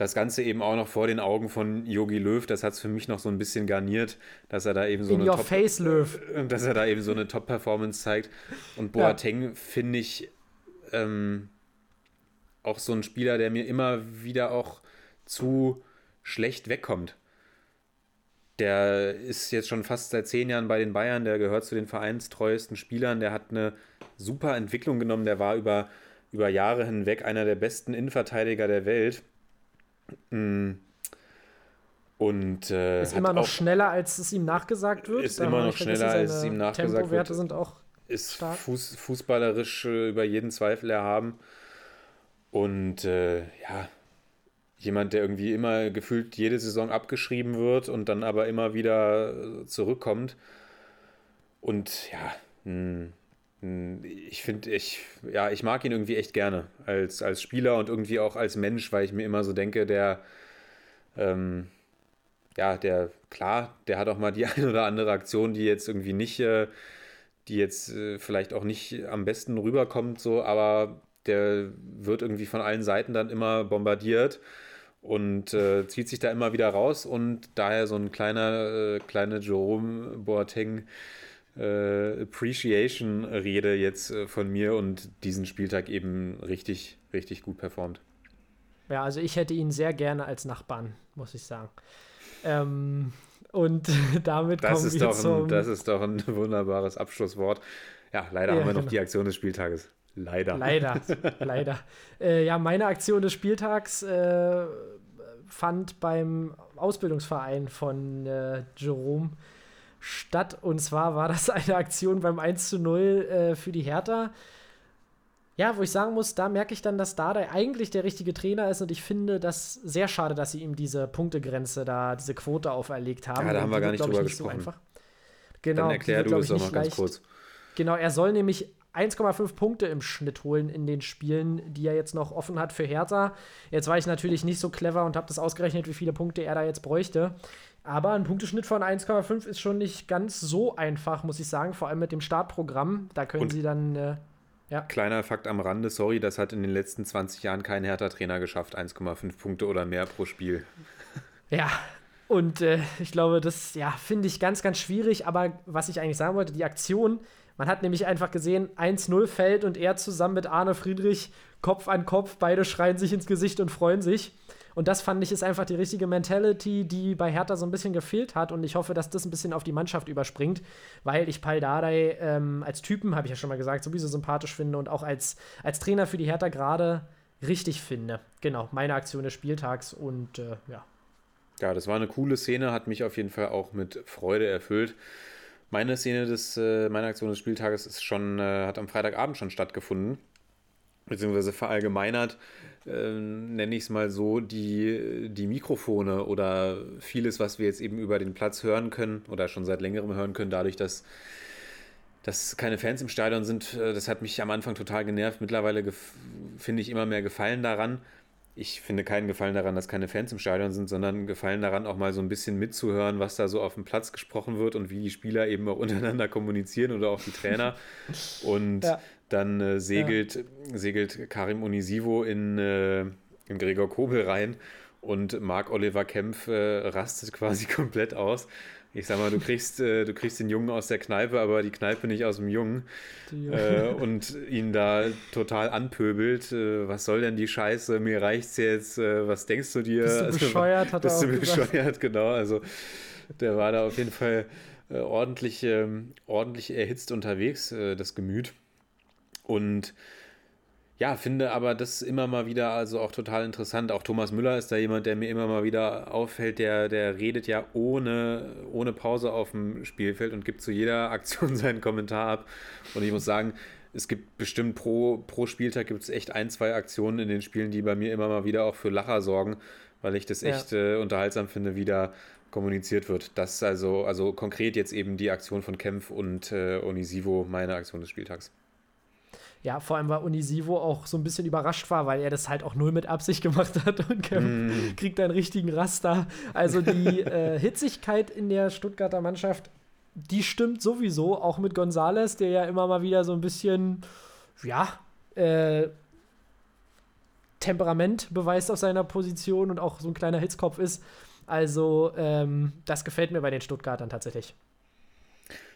Das Ganze eben auch noch vor den Augen von Yogi Löw. Das hat es für mich noch so ein bisschen garniert, dass er da eben so In eine Top- face, Löw. (laughs) dass er da eben so eine Top-Performance zeigt. Und Boateng finde ich ähm, auch so ein Spieler, der mir immer wieder auch zu schlecht wegkommt. Der ist jetzt schon fast seit zehn Jahren bei den Bayern, der gehört zu den vereinstreuesten Spielern, der hat eine super Entwicklung genommen, der war über, über Jahre hinweg einer der besten Innenverteidiger der Welt. Mm. Und äh, Ist immer noch schneller, als es ihm nachgesagt wird. Ist immer noch schneller, als es ihm nachgesagt Tempowerte wird. sind auch ist Stark. Fuß, fußballerisch äh, über jeden Zweifel erhaben. Und äh, ja, jemand, der irgendwie immer gefühlt jede Saison abgeschrieben wird und dann aber immer wieder äh, zurückkommt. Und ja, mh, mh, ich finde, ich, ja, ich mag ihn irgendwie echt gerne als, als Spieler und irgendwie auch als Mensch, weil ich mir immer so denke, der, ähm, ja, der, klar, der hat auch mal die (laughs) eine oder andere Aktion, die jetzt irgendwie nicht, äh, die jetzt äh, vielleicht auch nicht am besten rüberkommt, so, aber der wird irgendwie von allen Seiten dann immer bombardiert und äh, zieht sich da immer wieder raus und daher so ein kleiner, äh, kleine Jerome Boateng Appreciation-Rede jetzt äh, von mir und diesen Spieltag eben richtig, richtig gut performt. Ja, also ich hätte ihn sehr gerne als Nachbarn, muss ich sagen. Ähm, und (laughs) damit Das kommen ist, wir doch zum... ein, das ist doch ein (laughs) wunderbares Abschlusswort. Ja, leider Ja, haben wir noch genau. die Aktion des Spieltages. Leider. Leider, (laughs) leider. Äh, ja, meine Aktion des Spieltags äh, fand beim Ausbildungsverein von äh, Jerome statt. Und zwar war das eine Aktion beim 1 zu 0 äh, für die Hertha. Ja, wo ich sagen muss, da merke ich dann, dass Dardai eigentlich der richtige Trainer ist und ich finde das sehr schade, dass sie ihm diese Punktegrenze da, diese Quote auferlegt haben. Ja, da haben wir gar nicht ich, drüber so gesprochen. einfach. Genau, Dann erklär du das nicht mal ganz kurz. Genau, er soll nämlich 1,5 Punkte im Schnitt holen in den Spielen, die er jetzt noch offen hat für Hertha. Jetzt war ich natürlich nicht so clever und habe das ausgerechnet, wie viele Punkte er da jetzt bräuchte. Aber ein Punkteschnitt von 1,5 ist schon nicht ganz so einfach, muss ich sagen. Vor allem mit dem Startprogramm. Da können Und- sie dann. Äh, Kleiner Fakt am Rande, sorry, das hat in den letzten 20 Jahren kein Hertha-Trainer geschafft, 1,5 Punkte oder mehr pro Spiel. (laughs) Ja, und äh, ich glaube, das ja, finde ich ganz, ganz schwierig. Aber was ich eigentlich sagen wollte, die Aktion, man hat nämlich einfach gesehen, 1-0 fällt und er zusammen mit Arne Friedrich Kopf an Kopf, beide schreien sich ins Gesicht und freuen sich. Und das fand ich ist einfach die richtige Mentality, die bei Hertha so ein bisschen gefehlt hat. Und ich hoffe, dass das ein bisschen auf die Mannschaft überspringt, weil ich Pal Dardai ähm, als Typen, habe ich ja schon mal gesagt, sowieso sympathisch finde und auch als, als Trainer für die Hertha gerade richtig finde. Genau, meine Aktion des Spieltags und äh, ja. Ja, das war eine coole Szene, hat mich auf jeden Fall auch mit Freude erfüllt. Meine Szene des, äh, meine Aktion des Spieltages ist schon, äh, hat am Freitagabend schon stattgefunden, beziehungsweise verallgemeinert, äh, nenne ich es mal so, die, die Mikrofone oder vieles, was wir jetzt eben über den Platz hören können oder schon seit längerem hören können, dadurch, dass dass keine Fans im Stadion sind, äh, das hat mich am Anfang total genervt. Mittlerweile finde ich immer mehr Gefallen daran. Ich finde keinen Gefallen daran, dass keine Fans im Stadion sind, sondern Gefallen daran, auch mal so ein bisschen mitzuhören, was da so auf dem Platz gesprochen wird und wie die Spieler eben auch (laughs) untereinander kommunizieren oder auch die Trainer. Und Ja. Dann äh, segelt, segelt Karim Onisivo in, äh, in Gregor Kobel rein und Marc-Oliver Kempf äh, rastet (laughs) quasi komplett aus. Ich sag mal, du kriegst, äh, du kriegst den Jungen aus der Kneipe, aber die Kneipe nicht aus dem Jungen. Äh, und ihn da total anpöbelt. Äh, was soll denn die Scheiße? Mir reicht's jetzt. Äh, was denkst du dir? Bist du bescheuert, hat er Bist du auch gesagt. bescheuert, genau. Also der war da auf jeden Fall äh, ordentlich, ähm, ordentlich erhitzt unterwegs, äh, das Gemüt. Und ja, finde aber das immer mal wieder also auch total interessant. Auch Thomas Müller ist da jemand, der mir immer mal wieder auffällt, der, der redet ja ohne, ohne Pause auf dem Spielfeld und gibt zu jeder (laughs) Aktion seinen Kommentar ab. Und ich muss sagen, es gibt bestimmt pro, pro Spieltag gibt es echt ein, zwei Aktionen in den Spielen, die bei mir immer mal wieder auch für Lacher sorgen, weil ich das Ja. echt äh, unterhaltsam finde, wie da kommuniziert wird. Das ist also, also konkret jetzt eben die Aktion von Kempf und äh, Onisivo, meine Aktion des Spieltags. Ja, vor allem, weil Unisivo auch so ein bisschen überrascht war, weil er das halt auch null mit Absicht (laughs) gemacht hat und Kevin kriegt einen richtigen Raster. Also die (laughs) äh, Hitzigkeit in der Stuttgarter Mannschaft, die stimmt sowieso, auch mit Gonzales, der ja immer mal wieder so ein bisschen, ja, äh, Temperament beweist auf seiner Position und auch so ein kleiner Hitzkopf ist. Also, ähm, das gefällt mir bei den Stuttgartern tatsächlich.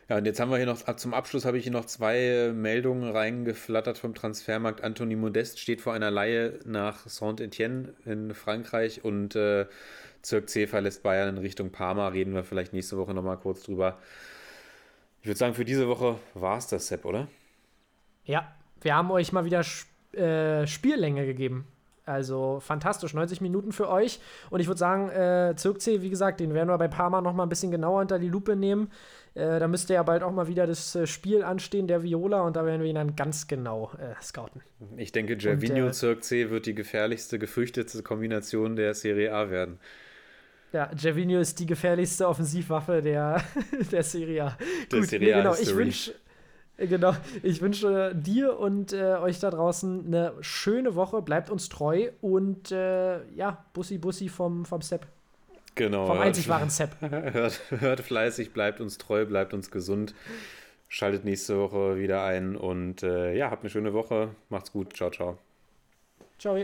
Ja, und jetzt haben wir hier noch, ah, zum Abschluss habe ich hier noch zwei äh, Meldungen reingeflattert vom Transfermarkt. Anthony Modest steht vor einer Laie nach Saint-Etienne in Frankreich und äh, Zirk C verlässt Bayern in Richtung Parma. Reden wir vielleicht nächste Woche nochmal kurz drüber. Ich würde sagen, für diese Woche war es das, Sepp, oder? Ja, wir haben euch mal wieder äh, Spiellänge gegeben. Also fantastisch, 90 Minuten für euch. Und ich würde sagen, äh, Zirkzee, wie gesagt, den werden wir bei Parma noch mal ein bisschen genauer unter die Lupe nehmen. Äh, da müsste ja bald auch mal wieder das äh, Spiel anstehen, der Viola, und da werden wir ihn dann ganz genau äh, scouten. Ich denke, Gervinho äh, Zirk C wird die gefährlichste, gefürchtetste Kombination der Serie A werden. Ja, Gervinho ist die gefährlichste Offensivwaffe der, (laughs) der Serie A. Der Gut, Serie A genau, ich History. wünsche genau, ich wünsche dir und äh, euch da draußen eine schöne Woche. Bleibt uns treu und äh, ja, Bussi Bussi vom, vom Sepp. Genau. Vom einzig wahren Sepp. (laughs) Hört, hört fleißig, bleibt uns treu, bleibt uns gesund. Schaltet nächste Woche wieder ein und äh, ja, habt eine schöne Woche. Macht's gut. Ciao, ciao. Ciao.